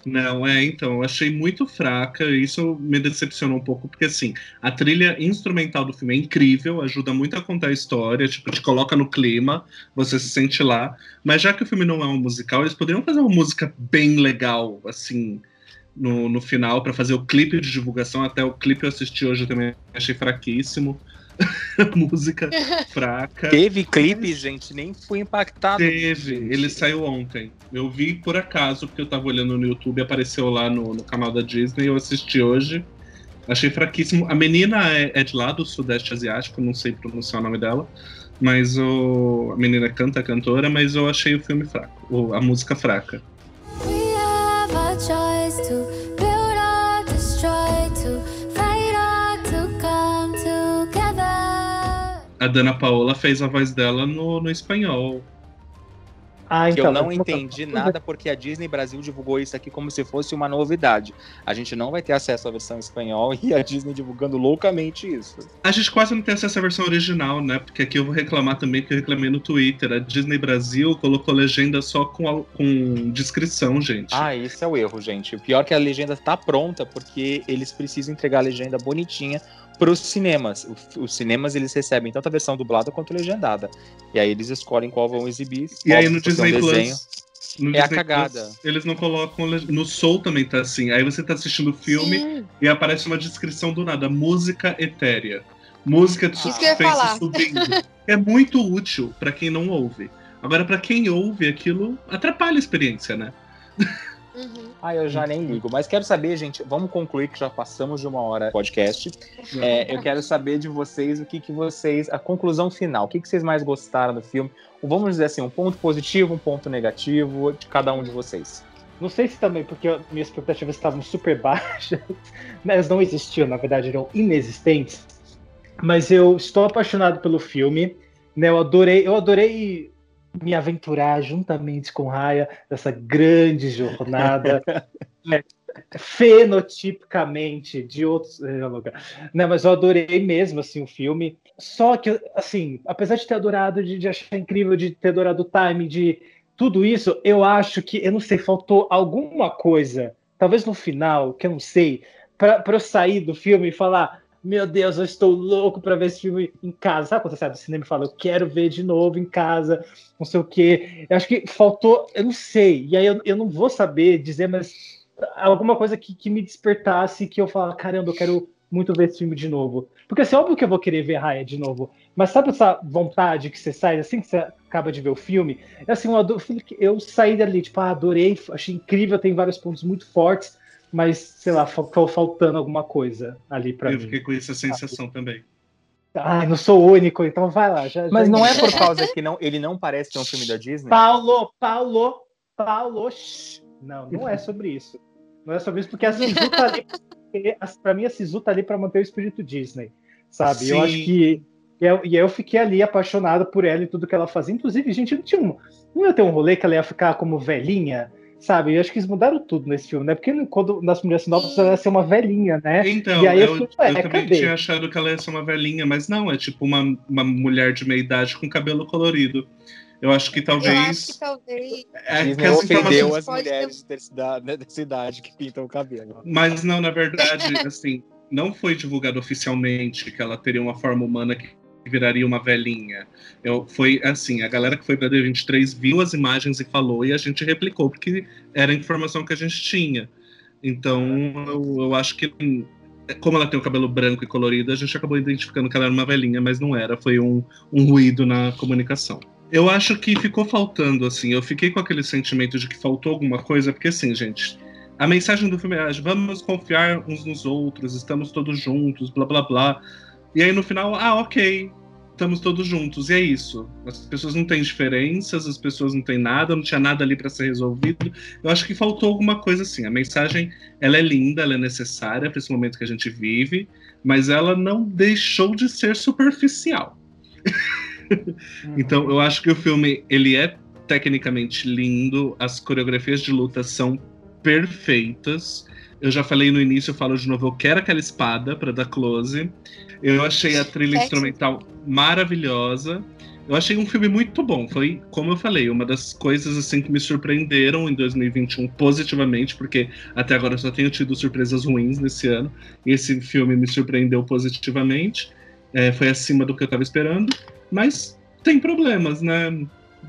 Não, é, então, eu achei muito fraca, isso me decepcionou um pouco, porque assim, a trilha instrumental do filme é incrível, ajuda muito a contar a história, tipo, te coloca no clima, você se sente lá, mas já que o filme não é um musical, eles poderiam fazer uma música bem legal, assim, no, no final, pra fazer o clipe de divulgação, até o clipe eu assisti hoje eu também achei fraquíssimo, *laughs* música fraca. Teve clipe, gente, nem fui impactado. Teve, ele saiu ontem. Eu vi por acaso, porque eu tava olhando no YouTube, apareceu lá no, no canal da Disney, eu assisti hoje. Achei fraquíssimo. A menina é, é de lá do Sudeste Asiático, não sei pronunciar o nome dela. Mas o, a menina canta, a cantora, mas eu achei o filme fraco, a música fraca. A Dana Paola fez a voz dela no, no espanhol. Ah, Que então. eu não entendi nada porque a Disney Brasil divulgou isso aqui como se fosse uma novidade. A gente não vai ter acesso à versão espanhol *laughs* e a Disney divulgando loucamente isso. A gente quase não tem acesso à versão original, né? Porque aqui eu vou reclamar também, porque eu reclamei no Twitter. A Disney Brasil colocou legenda só com, a- com descrição, gente. Ah, isso é o erro, gente. O pior é que a legenda tá pronta porque eles precisam entregar a legenda bonitinha pros cinemas. O- Os cinemas eles recebem tanto a versão dublada quanto legendada. E aí eles escolhem qual vão exibir. E aí no for um Disney desenho. Plus. no É a Disney cagada. Plus, eles não colocam. No Soul também tá assim. Aí você tá assistindo o filme Sim. e aparece uma descrição do nada: música etérea. Música de suspense falar. subindo. É muito útil pra quem não ouve. Agora, pra quem ouve, aquilo atrapalha a experiência, né? Uhum. Ah, eu já nem ligo. Mas quero saber, gente, vamos concluir que já passamos de uma hora podcast. É, eu quero saber de vocês o que, que vocês. A conclusão final. O que, que vocês mais gostaram do filme? Ou Vamos dizer assim, um ponto positivo, um ponto negativo de cada um de vocês. Não sei se também, porque minhas expectativas estavam super *laughs* baixas, né, elas não existiam, na verdade, eram inexistentes. Mas eu estou apaixonado pelo filme, né? Eu adorei, eu adorei me aventurar juntamente com Raya nessa grande jornada, *laughs* né, fenotipicamente de outros eh, lugar. Né, mas eu adorei mesmo assim o filme. Só que assim, apesar de ter adorado, de, de achar incrível, de ter adorado o time, de tudo isso, eu acho que, eu não sei, faltou alguma coisa, talvez no final, que eu não sei, para eu sair do filme e falar: Meu Deus, eu estou louco para ver esse filme em casa. Sabe quando você sai do cinema e fala: Eu quero ver de novo em casa, não sei o quê. Eu acho que faltou, eu não sei, e aí eu, eu não vou saber dizer, mas alguma coisa que, que me despertasse, que eu falar: Caramba, eu quero muito ver esse filme de novo. Porque assim, óbvio que eu vou querer ver Raya de novo. Mas sabe essa vontade que você sai assim que você acaba de ver o filme? É assim, eu, adoro- eu saí dali, tipo, ah, adorei, achei incrível, tem vários pontos muito fortes, mas, sei lá, ficou faltando alguma coisa ali pra eu mim. fiquei com essa sensação também. Ai, não sou o único, então vai lá. Já, Mas já- não é por causa que não, ele não parece ter um filme da Disney? Paulo, Paulo, Paulo. shh. Não, não é sobre isso. Não é sobre isso, porque a Sisu tá ali. Pra mim, a Sisu tá ali pra manter o espírito Disney. Sabe? Eu Sim. acho que. E eu, e eu fiquei ali apaixonado por ela e tudo que ela fazia. Inclusive, gente, não tinha um. Não ia ter um rolê que ela ia ficar como velhinha, sabe? Eu acho que eles mudaram tudo nesse filme, né? Porque quando nas mulheres sinopses ela ia ser uma velhinha, né? Então, E aí eu eu, fico, eu também cadê? tinha achado que ela ia ser uma velhinha, mas não, é tipo uma, uma mulher de meia idade com cabelo colorido. Eu acho que Eu talvez. acho que talvez. é que as ofendeu as ter- mulheres né, dessa idade que pintam o cabelo. Mas não, na verdade, *laughs* assim, não foi divulgado oficialmente que ela teria uma forma humana que viraria uma velhinha. Eu, foi assim, a galera que foi pra D23 viu as imagens e falou, e a gente replicou, porque era a informação que a gente tinha. Então, eu, eu acho que, como ela tem o cabelo branco e colorido, a gente acabou identificando que ela era uma velhinha, mas não era. Foi um, um ruído na comunicação. Eu acho que ficou faltando, assim, eu fiquei com aquele sentimento de que faltou alguma coisa, porque assim, gente, a mensagem do filme é vamos confiar uns nos outros, estamos todos juntos, blá blá blá. E aí no final, ah, ok, estamos todos juntos, e é isso. As pessoas não têm diferenças, as pessoas não têm nada, não tinha nada ali para ser resolvido. Eu acho que faltou alguma coisa assim. A mensagem, ela é linda, ela é necessária para esse momento que a gente vive, mas ela não deixou de ser superficial. *laughs* Então, eu acho que o filme ele é tecnicamente lindo, as coreografias de luta são perfeitas. Eu já falei no início, eu falo de novo, eu quero aquela espada para dar close. Eu achei a trilha instrumental maravilhosa. Eu achei um filme muito bom. Foi, como eu falei, uma das coisas assim que me surpreenderam em 2021 positivamente, porque até agora eu só tenho tido surpresas ruins nesse ano. E esse filme me surpreendeu positivamente. É, foi acima do que eu estava esperando. Mas tem problemas, né?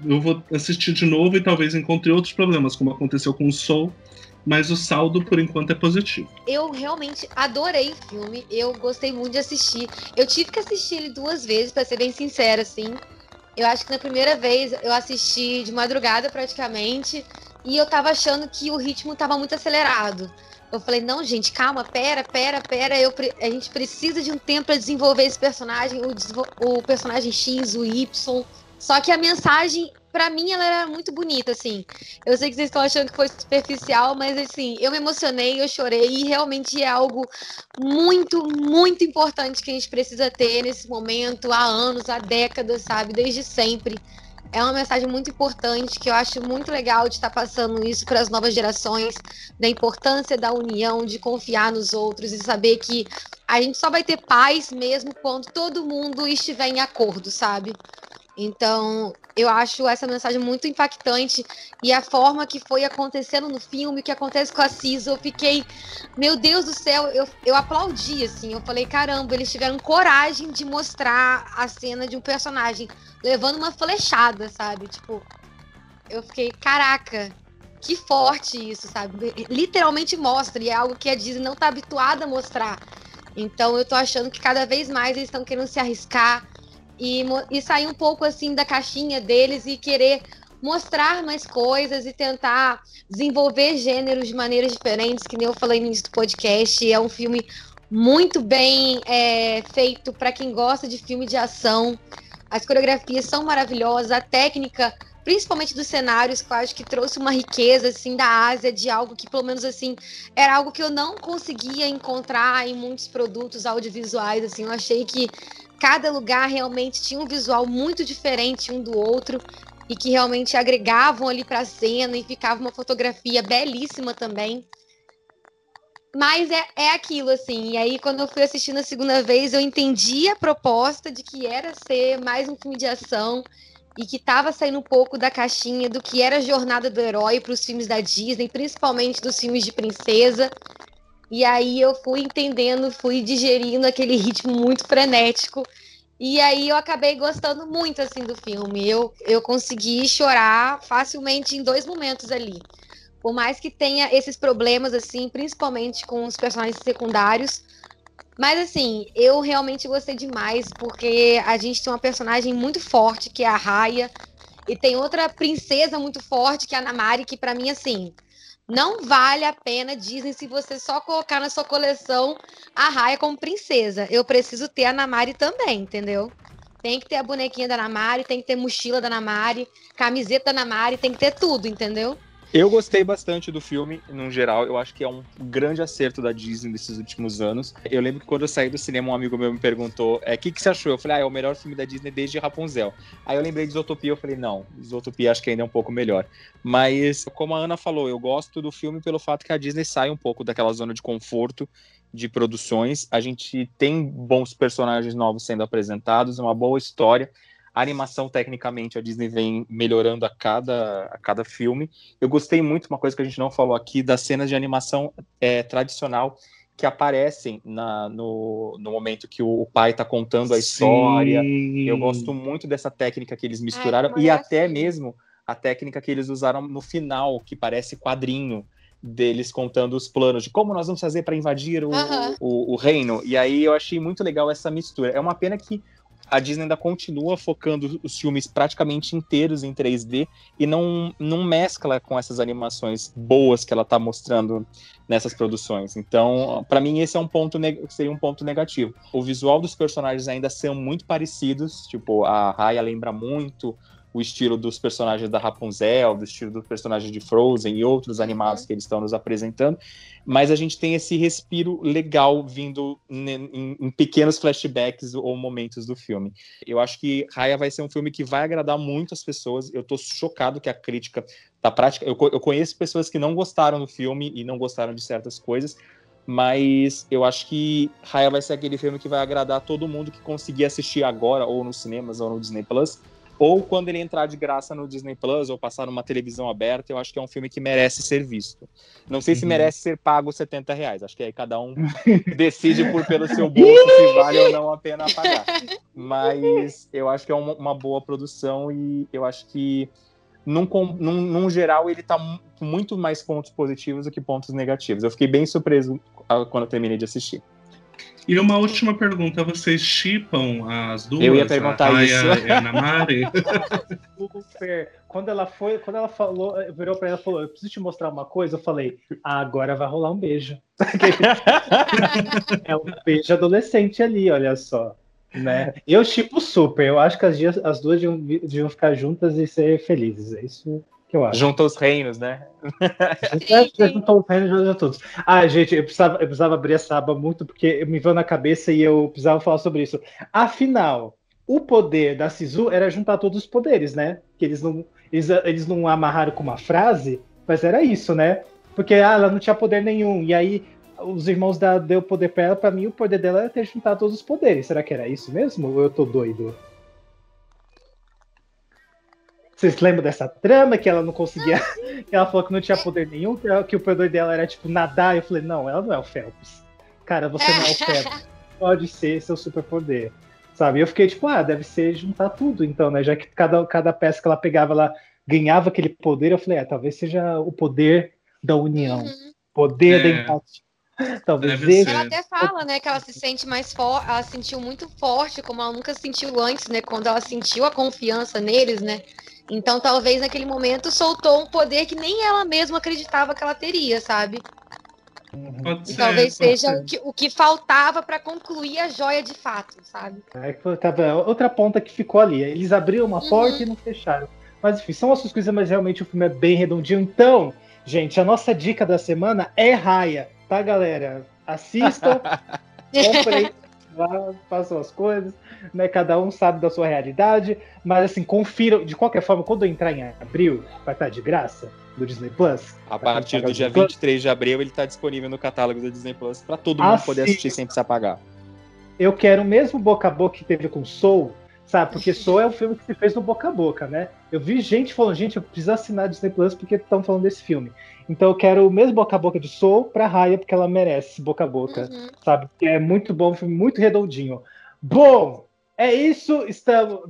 Eu vou assistir de novo e talvez encontre outros problemas, como aconteceu com o Soul. Mas o saldo, por enquanto, é positivo. Eu realmente adorei o filme. Eu gostei muito de assistir. Eu tive que assistir ele duas vezes, pra ser bem sincera, assim. Eu acho que na primeira vez eu assisti de madrugada praticamente. E eu tava achando que o ritmo tava muito acelerado. Eu falei, não, gente, calma, pera, pera, pera. Eu, a gente precisa de um tempo pra desenvolver esse personagem, o, o personagem X, o Y. Só que a mensagem, pra mim, ela era muito bonita, assim. Eu sei que vocês estão achando que foi superficial, mas assim, eu me emocionei, eu chorei, e realmente é algo muito, muito importante que a gente precisa ter nesse momento, há anos, há décadas, sabe? Desde sempre. É uma mensagem muito importante que eu acho muito legal de estar passando isso para as novas gerações, da importância da união, de confiar nos outros e saber que a gente só vai ter paz mesmo quando todo mundo estiver em acordo, sabe? Então, eu acho essa mensagem muito impactante e a forma que foi acontecendo no filme, o que acontece com a Cis, eu fiquei, meu Deus do céu, eu, eu aplaudi, assim, eu falei, caramba, eles tiveram coragem de mostrar a cena de um personagem levando uma flechada, sabe? Tipo, eu fiquei, caraca, que forte isso, sabe? Literalmente mostra, e é algo que a Disney não tá habituada a mostrar. Então eu tô achando que cada vez mais eles estão querendo se arriscar e, e sair um pouco assim da caixinha deles e querer mostrar mais coisas e tentar desenvolver gêneros de maneiras diferentes, que nem eu falei no início do podcast. É um filme muito bem é, feito para quem gosta de filme de ação. As coreografias são maravilhosas, a técnica, principalmente dos cenários, que eu acho que trouxe uma riqueza assim da Ásia, de algo que pelo menos assim era algo que eu não conseguia encontrar em muitos produtos audiovisuais. Assim, eu achei que cada lugar realmente tinha um visual muito diferente um do outro e que realmente agregavam ali para a cena e ficava uma fotografia belíssima também. Mas é, é aquilo, assim. E aí, quando eu fui assistindo a segunda vez, eu entendi a proposta de que era ser mais um filme de ação e que estava saindo um pouco da caixinha do que era a jornada do herói para os filmes da Disney, principalmente dos filmes de princesa. E aí eu fui entendendo, fui digerindo aquele *laughs* ritmo muito frenético. E aí eu acabei gostando muito assim do filme. Eu, eu consegui chorar facilmente em dois momentos ali. Por mais que tenha esses problemas assim, principalmente com os personagens secundários, mas assim, eu realmente gostei demais porque a gente tem uma personagem muito forte que é a Raya e tem outra princesa muito forte que é a Namari, que pra mim assim, não vale a pena Disney se você só colocar na sua coleção a Raya como princesa. Eu preciso ter a Namari também, entendeu? Tem que ter a bonequinha da Namari, tem que ter mochila da Namari, camiseta da Namari, tem que ter tudo, entendeu? Eu gostei bastante do filme, no geral. Eu acho que é um grande acerto da Disney desses últimos anos. Eu lembro que quando eu saí do cinema, um amigo meu me perguntou: é, o que, que você achou? Eu falei: ah, é o melhor filme da Disney desde Rapunzel. Aí eu lembrei de Isotopia, eu falei: não, Isotopia acho que ainda é um pouco melhor. Mas, como a Ana falou, eu gosto do filme pelo fato que a Disney sai um pouco daquela zona de conforto de produções. A gente tem bons personagens novos sendo apresentados, uma boa história. A animação, tecnicamente, a Disney vem melhorando a cada, a cada filme. Eu gostei muito, uma coisa que a gente não falou aqui, das cenas de animação é, tradicional que aparecem na, no, no momento que o, o pai está contando a história. Sim. Eu gosto muito dessa técnica que eles misturaram Ai, e até mesmo a técnica que eles usaram no final, que parece quadrinho deles contando os planos de como nós vamos fazer para invadir o, Aham. o, o reino. E aí eu achei muito legal essa mistura. É uma pena que a Disney ainda continua focando os filmes praticamente inteiros em 3D e não, não mescla com essas animações boas que ela está mostrando nessas produções. Então, para mim esse é um ponto seria um ponto negativo. O visual dos personagens ainda são muito parecidos, tipo a Raya lembra muito o estilo dos personagens da Rapunzel, do estilo dos personagens de Frozen e outros animados que eles estão nos apresentando, mas a gente tem esse respiro legal vindo em, em pequenos flashbacks ou momentos do filme. Eu acho que Raya vai ser um filme que vai agradar muito as pessoas. Eu tô chocado que a crítica tá prática. Eu, eu conheço pessoas que não gostaram do filme e não gostaram de certas coisas, mas eu acho que Raya vai ser aquele filme que vai agradar todo mundo que conseguir assistir agora, ou nos cinemas, ou no Disney Plus, ou quando ele entrar de graça no Disney Plus, ou passar numa televisão aberta, eu acho que é um filme que merece ser visto. Não sei se Uhum. merece ser pago 70 reais, acho que aí cada um *laughs* decide por pelo seu bolso se vale ou não a pena pagar. Mas eu acho que é uma, uma boa produção e eu acho que num, num, num geral, ele tá com muito mais pontos positivos do que pontos negativos. Eu fiquei bem surpreso ah, quando eu terminei de assistir. E uma última pergunta: vocês chipam as duas? Eu ia perguntar a isso. E a Namari? *laughs* Super. Quando ela foi, quando ela falou, virou pra ela e falou: Eu preciso te mostrar uma coisa. Eu falei: ah, agora vai rolar um beijo. *laughs* é um beijo adolescente ali, olha só. Né? Eu tipo super. Eu acho que as, dias- as duas deviam, deviam ficar juntas e ser felizes. É isso eu acho. Junta os reinos, né? *laughs* Já- já juntou o reino, já- já todos. Ah, gente, eu precisava, eu precisava abrir essa aba muito porque me veio na cabeça e eu precisava falar sobre isso. Afinal, o poder da Sisu era juntar todos os poderes, né? Que eles não, eles, eles não amarraram com uma frase, mas era isso, né? Porque ah, ela não tinha poder nenhum. E aí os irmãos da, deu poder pra ela. Pra mim, o poder dela era ter juntado todos os poderes. Será que era isso mesmo? Ou eu tô doido? Vocês lembram dessa trama que ela não conseguia. *laughs* que ela falou que não tinha poder nenhum, que, ela- que o poder dela era tipo nadar. Eu falei, não, ela não é o Phelps. Cara, você não é o *laughs* Phelps. Pode ser seu superpoder. Sabe? Eu fiquei tipo, ah, deve ser juntar tudo, então, né? Já que cada, cada peça que ela pegava, ela ganhava aquele poder. Eu falei, ah, talvez seja o poder da união. Uhum. Poder da É. empatia. *laughs* Talvez esse. Ela até fala, né, que ela se sente mais forte, ela se sentiu muito forte, como ela nunca sentiu antes, né, quando ela sentiu a confiança neles, né? Então, talvez naquele momento soltou um poder que nem ela mesma acreditava que ela teria, sabe? Pode E ser, talvez pode seja ser. o que, o que faltava pra concluir a joia de fato, sabe? É, que foi- tava outra ponta que ficou ali. Eles abriram uma Uhum. porta e não fecharam. Mas enfim, são essas coisas, mas realmente o filme é bem redondinho. Então, gente, a nossa dica da semana é Raia, tá, galera? Assistam, *laughs* comprem, lá, façam as coisas, né? Cada um sabe da sua realidade. Mas assim, confiram. De qualquer forma, quando eu entrar em abril, vai estar de graça no Disney Plus. A partir do o dia Disney Plus. 23 de abril, ele tá disponível no catálogo do Disney Plus para todo mundo poder sim. assistir sem precisar pagar. eu quero o mesmo boca a boca que teve com Soul, sabe? Porque Soul é um filme que se fez no boca a boca, né? Eu vi gente falando, gente, eu preciso assinar Disney Plus porque estão falando desse filme. Então eu quero o mesmo boca a boca de Soul pra Raya, porque ela merece esse boca a boca, Uhum. sabe? Porque é muito bom, filme muito redondinho. Bom, é isso. Estamos,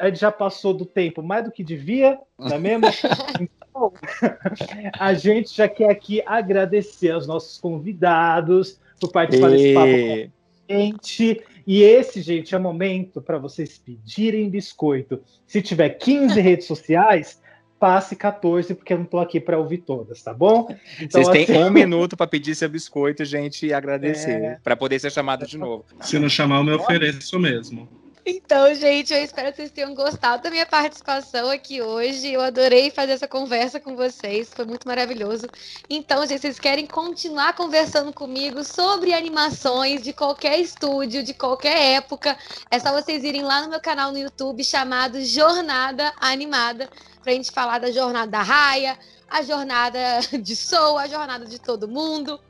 a gente já passou do tempo mais do que devia, não é mesmo? *laughs* Então, *laughs* a gente já quer aqui agradecer aos nossos convidados por participar desse papo com E... gente. E esse, gente, é momento para vocês pedirem biscoito. Se tiver 15 redes sociais, passe 14, porque eu não tô aqui para ouvir todas, tá bom? Então, Vocês têm assim, um minuto para pedir seu biscoito, gente, e agradecer, É. para poder ser chamado de novo. Se não chamar, eu me ofereço mesmo. Então, gente, eu espero que vocês tenham gostado da minha participação aqui hoje. Eu adorei fazer essa conversa com vocês, foi muito maravilhoso. Então, gente, vocês querem continuar conversando comigo sobre animações de qualquer estúdio, de qualquer época, é só vocês irem lá no meu canal no YouTube chamado Jornada Animada, pra gente falar da jornada da Raia, a jornada *laughs* de Soul, a jornada de todo mundo.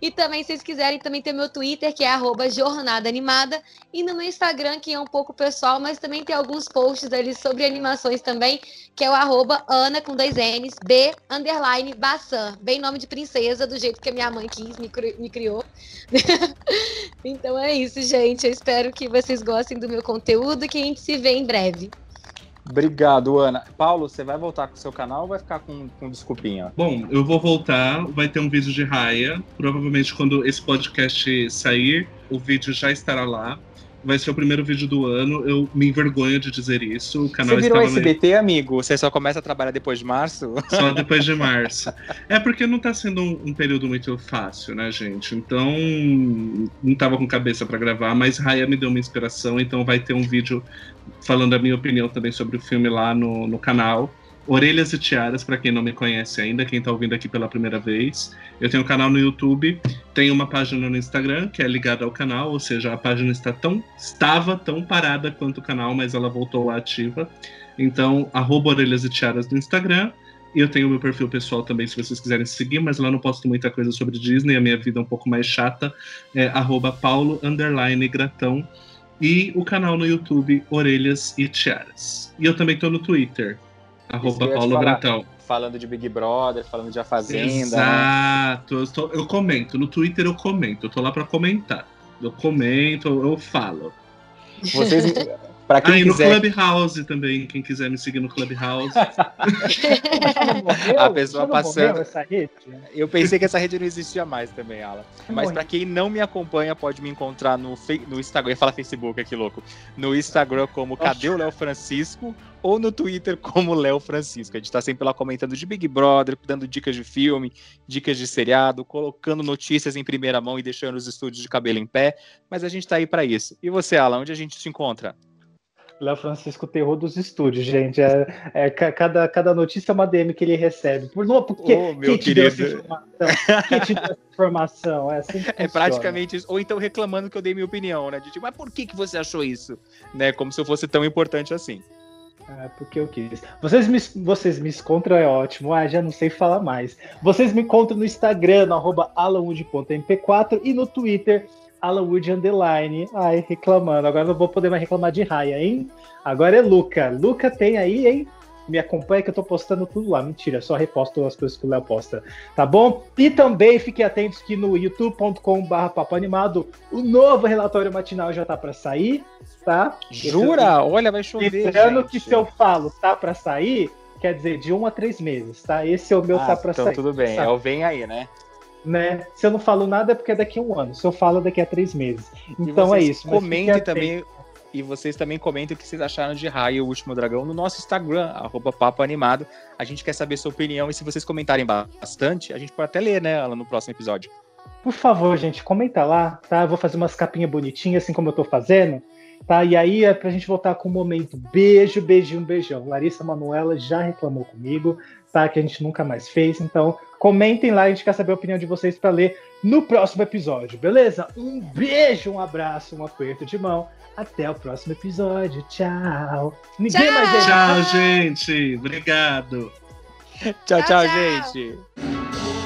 E também, se vocês quiserem, também tem meu Twitter, que é arroba Jornada Animada. E no meu Instagram, que é um pouco pessoal, mas também tem alguns posts ali sobre animações também, que é o Ana com dois N's, B, underline, Bassan. Bem nome de princesa, do jeito que a minha mãe quis, me, cri- me criou. *laughs* então é isso, gente. Eu espero que vocês gostem do meu conteúdo que a gente se vê em breve. Obrigado, Ana. Paulo, você vai voltar com o seu canal ou vai ficar com, com desculpinha? Bom, eu vou voltar, vai ter um vídeo de raia. Provavelmente quando esse podcast sair, o vídeo já estará lá. Vai ser o primeiro vídeo do ano. Eu me envergonho de dizer isso. O canal Você virou SBT, amigo? Você só começa a trabalhar depois de março? só depois de março. É porque não tá sendo um, um período muito fácil, né, gente? Então, não tava com cabeça pra gravar, mas Raya me deu uma inspiração, então vai ter um vídeo falando a minha opinião também sobre o filme lá no, no canal. Orelhas e Tiaras, pra quem não me conhece ainda, quem tá ouvindo aqui pela primeira vez. Eu tenho um canal no YouTube, tenho uma página no Instagram que é ligada ao canal, ou seja, a página está tão estava tão parada quanto o canal, mas ela voltou ativa. Então, arroba Orelhas e Tiaras no Instagram. E eu tenho o meu perfil pessoal também, se vocês quiserem seguir, mas lá não posto muita coisa sobre Disney, a minha vida é um pouco mais chata. É arroba Paulo Gratão. E o canal no YouTube Orelhas e Tiaras. E eu também tô no Twitter, arroba Paulo. Gratão. Falando de Big Brother, falando de A Fazenda. Exato. Eu, tô- eu comento. No Twitter eu comento. Eu tô lá pra comentar. Eu comento, eu falo. Vocês, pra quem ah, e no quiser, Clubhouse também, quem quiser me seguir no Clubhouse. Morreu? *laughs* A pessoa passando. morreu essa rede? eu pensei que essa rede não existia mais também, Alan. Mas pra quem não me acompanha, pode me encontrar no, Fe- no Instagram. Eu ia falar Facebook aqui, louco. No Instagram como Cadê o Léo Francisco? Ou no Twitter como Léo Francisco. A gente tá sempre lá comentando de Big Brother, dando dicas de filme, dicas de seriado, colocando notícias em primeira mão e deixando os estúdios de cabelo em pé. Mas a gente tá aí pra isso. E você, Alan, onde a gente te encontra? Léo Francisco Terror dos estúdios, gente. É, é ca- cada, cada notícia é uma DM que ele recebe. Por, não, porque Ô, meu quem te deu essa querido. informação? Quem te deu essa informação? É, assim É praticamente isso. Ou então reclamando que eu dei minha opinião, né? De tipo, mas por que, que você achou isso? Né? Como se eu fosse tão importante assim. É, porque eu quis. Vocês me, vocês me encontram, é ótimo. Ah, já não sei falar mais. Vocês me encontram no Instagram, no arroba alanwood.mp4 e no Twitter, alanwood underline. Ai, reclamando. Agora não vou poder mais reclamar de raia, hein? Agora é Luca. Luca tem aí, hein? Me acompanha que eu tô postando tudo lá. Mentira, só reposto as coisas que o Léo posta. Tá bom? E também fiquem atentos que no youtube.com.br papo animado o novo relatório matinal já tá para sair, tá? Jura? Olha, vai chover. Lembrando que se eu falo tá pra sair, quer dizer de um a três meses, tá? Esse é o meu Ah, tá pra então sair. tudo bem. sabe? É o vem aí, né? Né? Se eu não falo nada é porque é daqui a um ano. Se eu falo, é daqui a três meses. Então é isso. Comentem também. E vocês também comentem o que vocês acharam de Raio, o Último Dragão, no nosso Instagram, arroba Papo Animado. A gente quer saber sua opinião e se vocês comentarem bastante, a gente pode até ler, né, Alan, no próximo episódio. Por favor, gente, comenta lá, tá? Eu vou fazer umas capinhas bonitinhas, assim como eu tô fazendo, tá? E aí é pra gente voltar com o momento. Beijo, beijinho, beijão. Larissa Manuela já reclamou comigo, tá? Que a gente nunca mais fez. Então, comentem lá, a gente quer saber a opinião de vocês pra ler no próximo episódio, beleza? Um beijo, um abraço, um aperto de mão. Até o próximo episódio. Tchau. Ninguém Tchau. mais deixa. Tchau, gente. Obrigado. Tchau, Tchau, tchau, tchau. gente.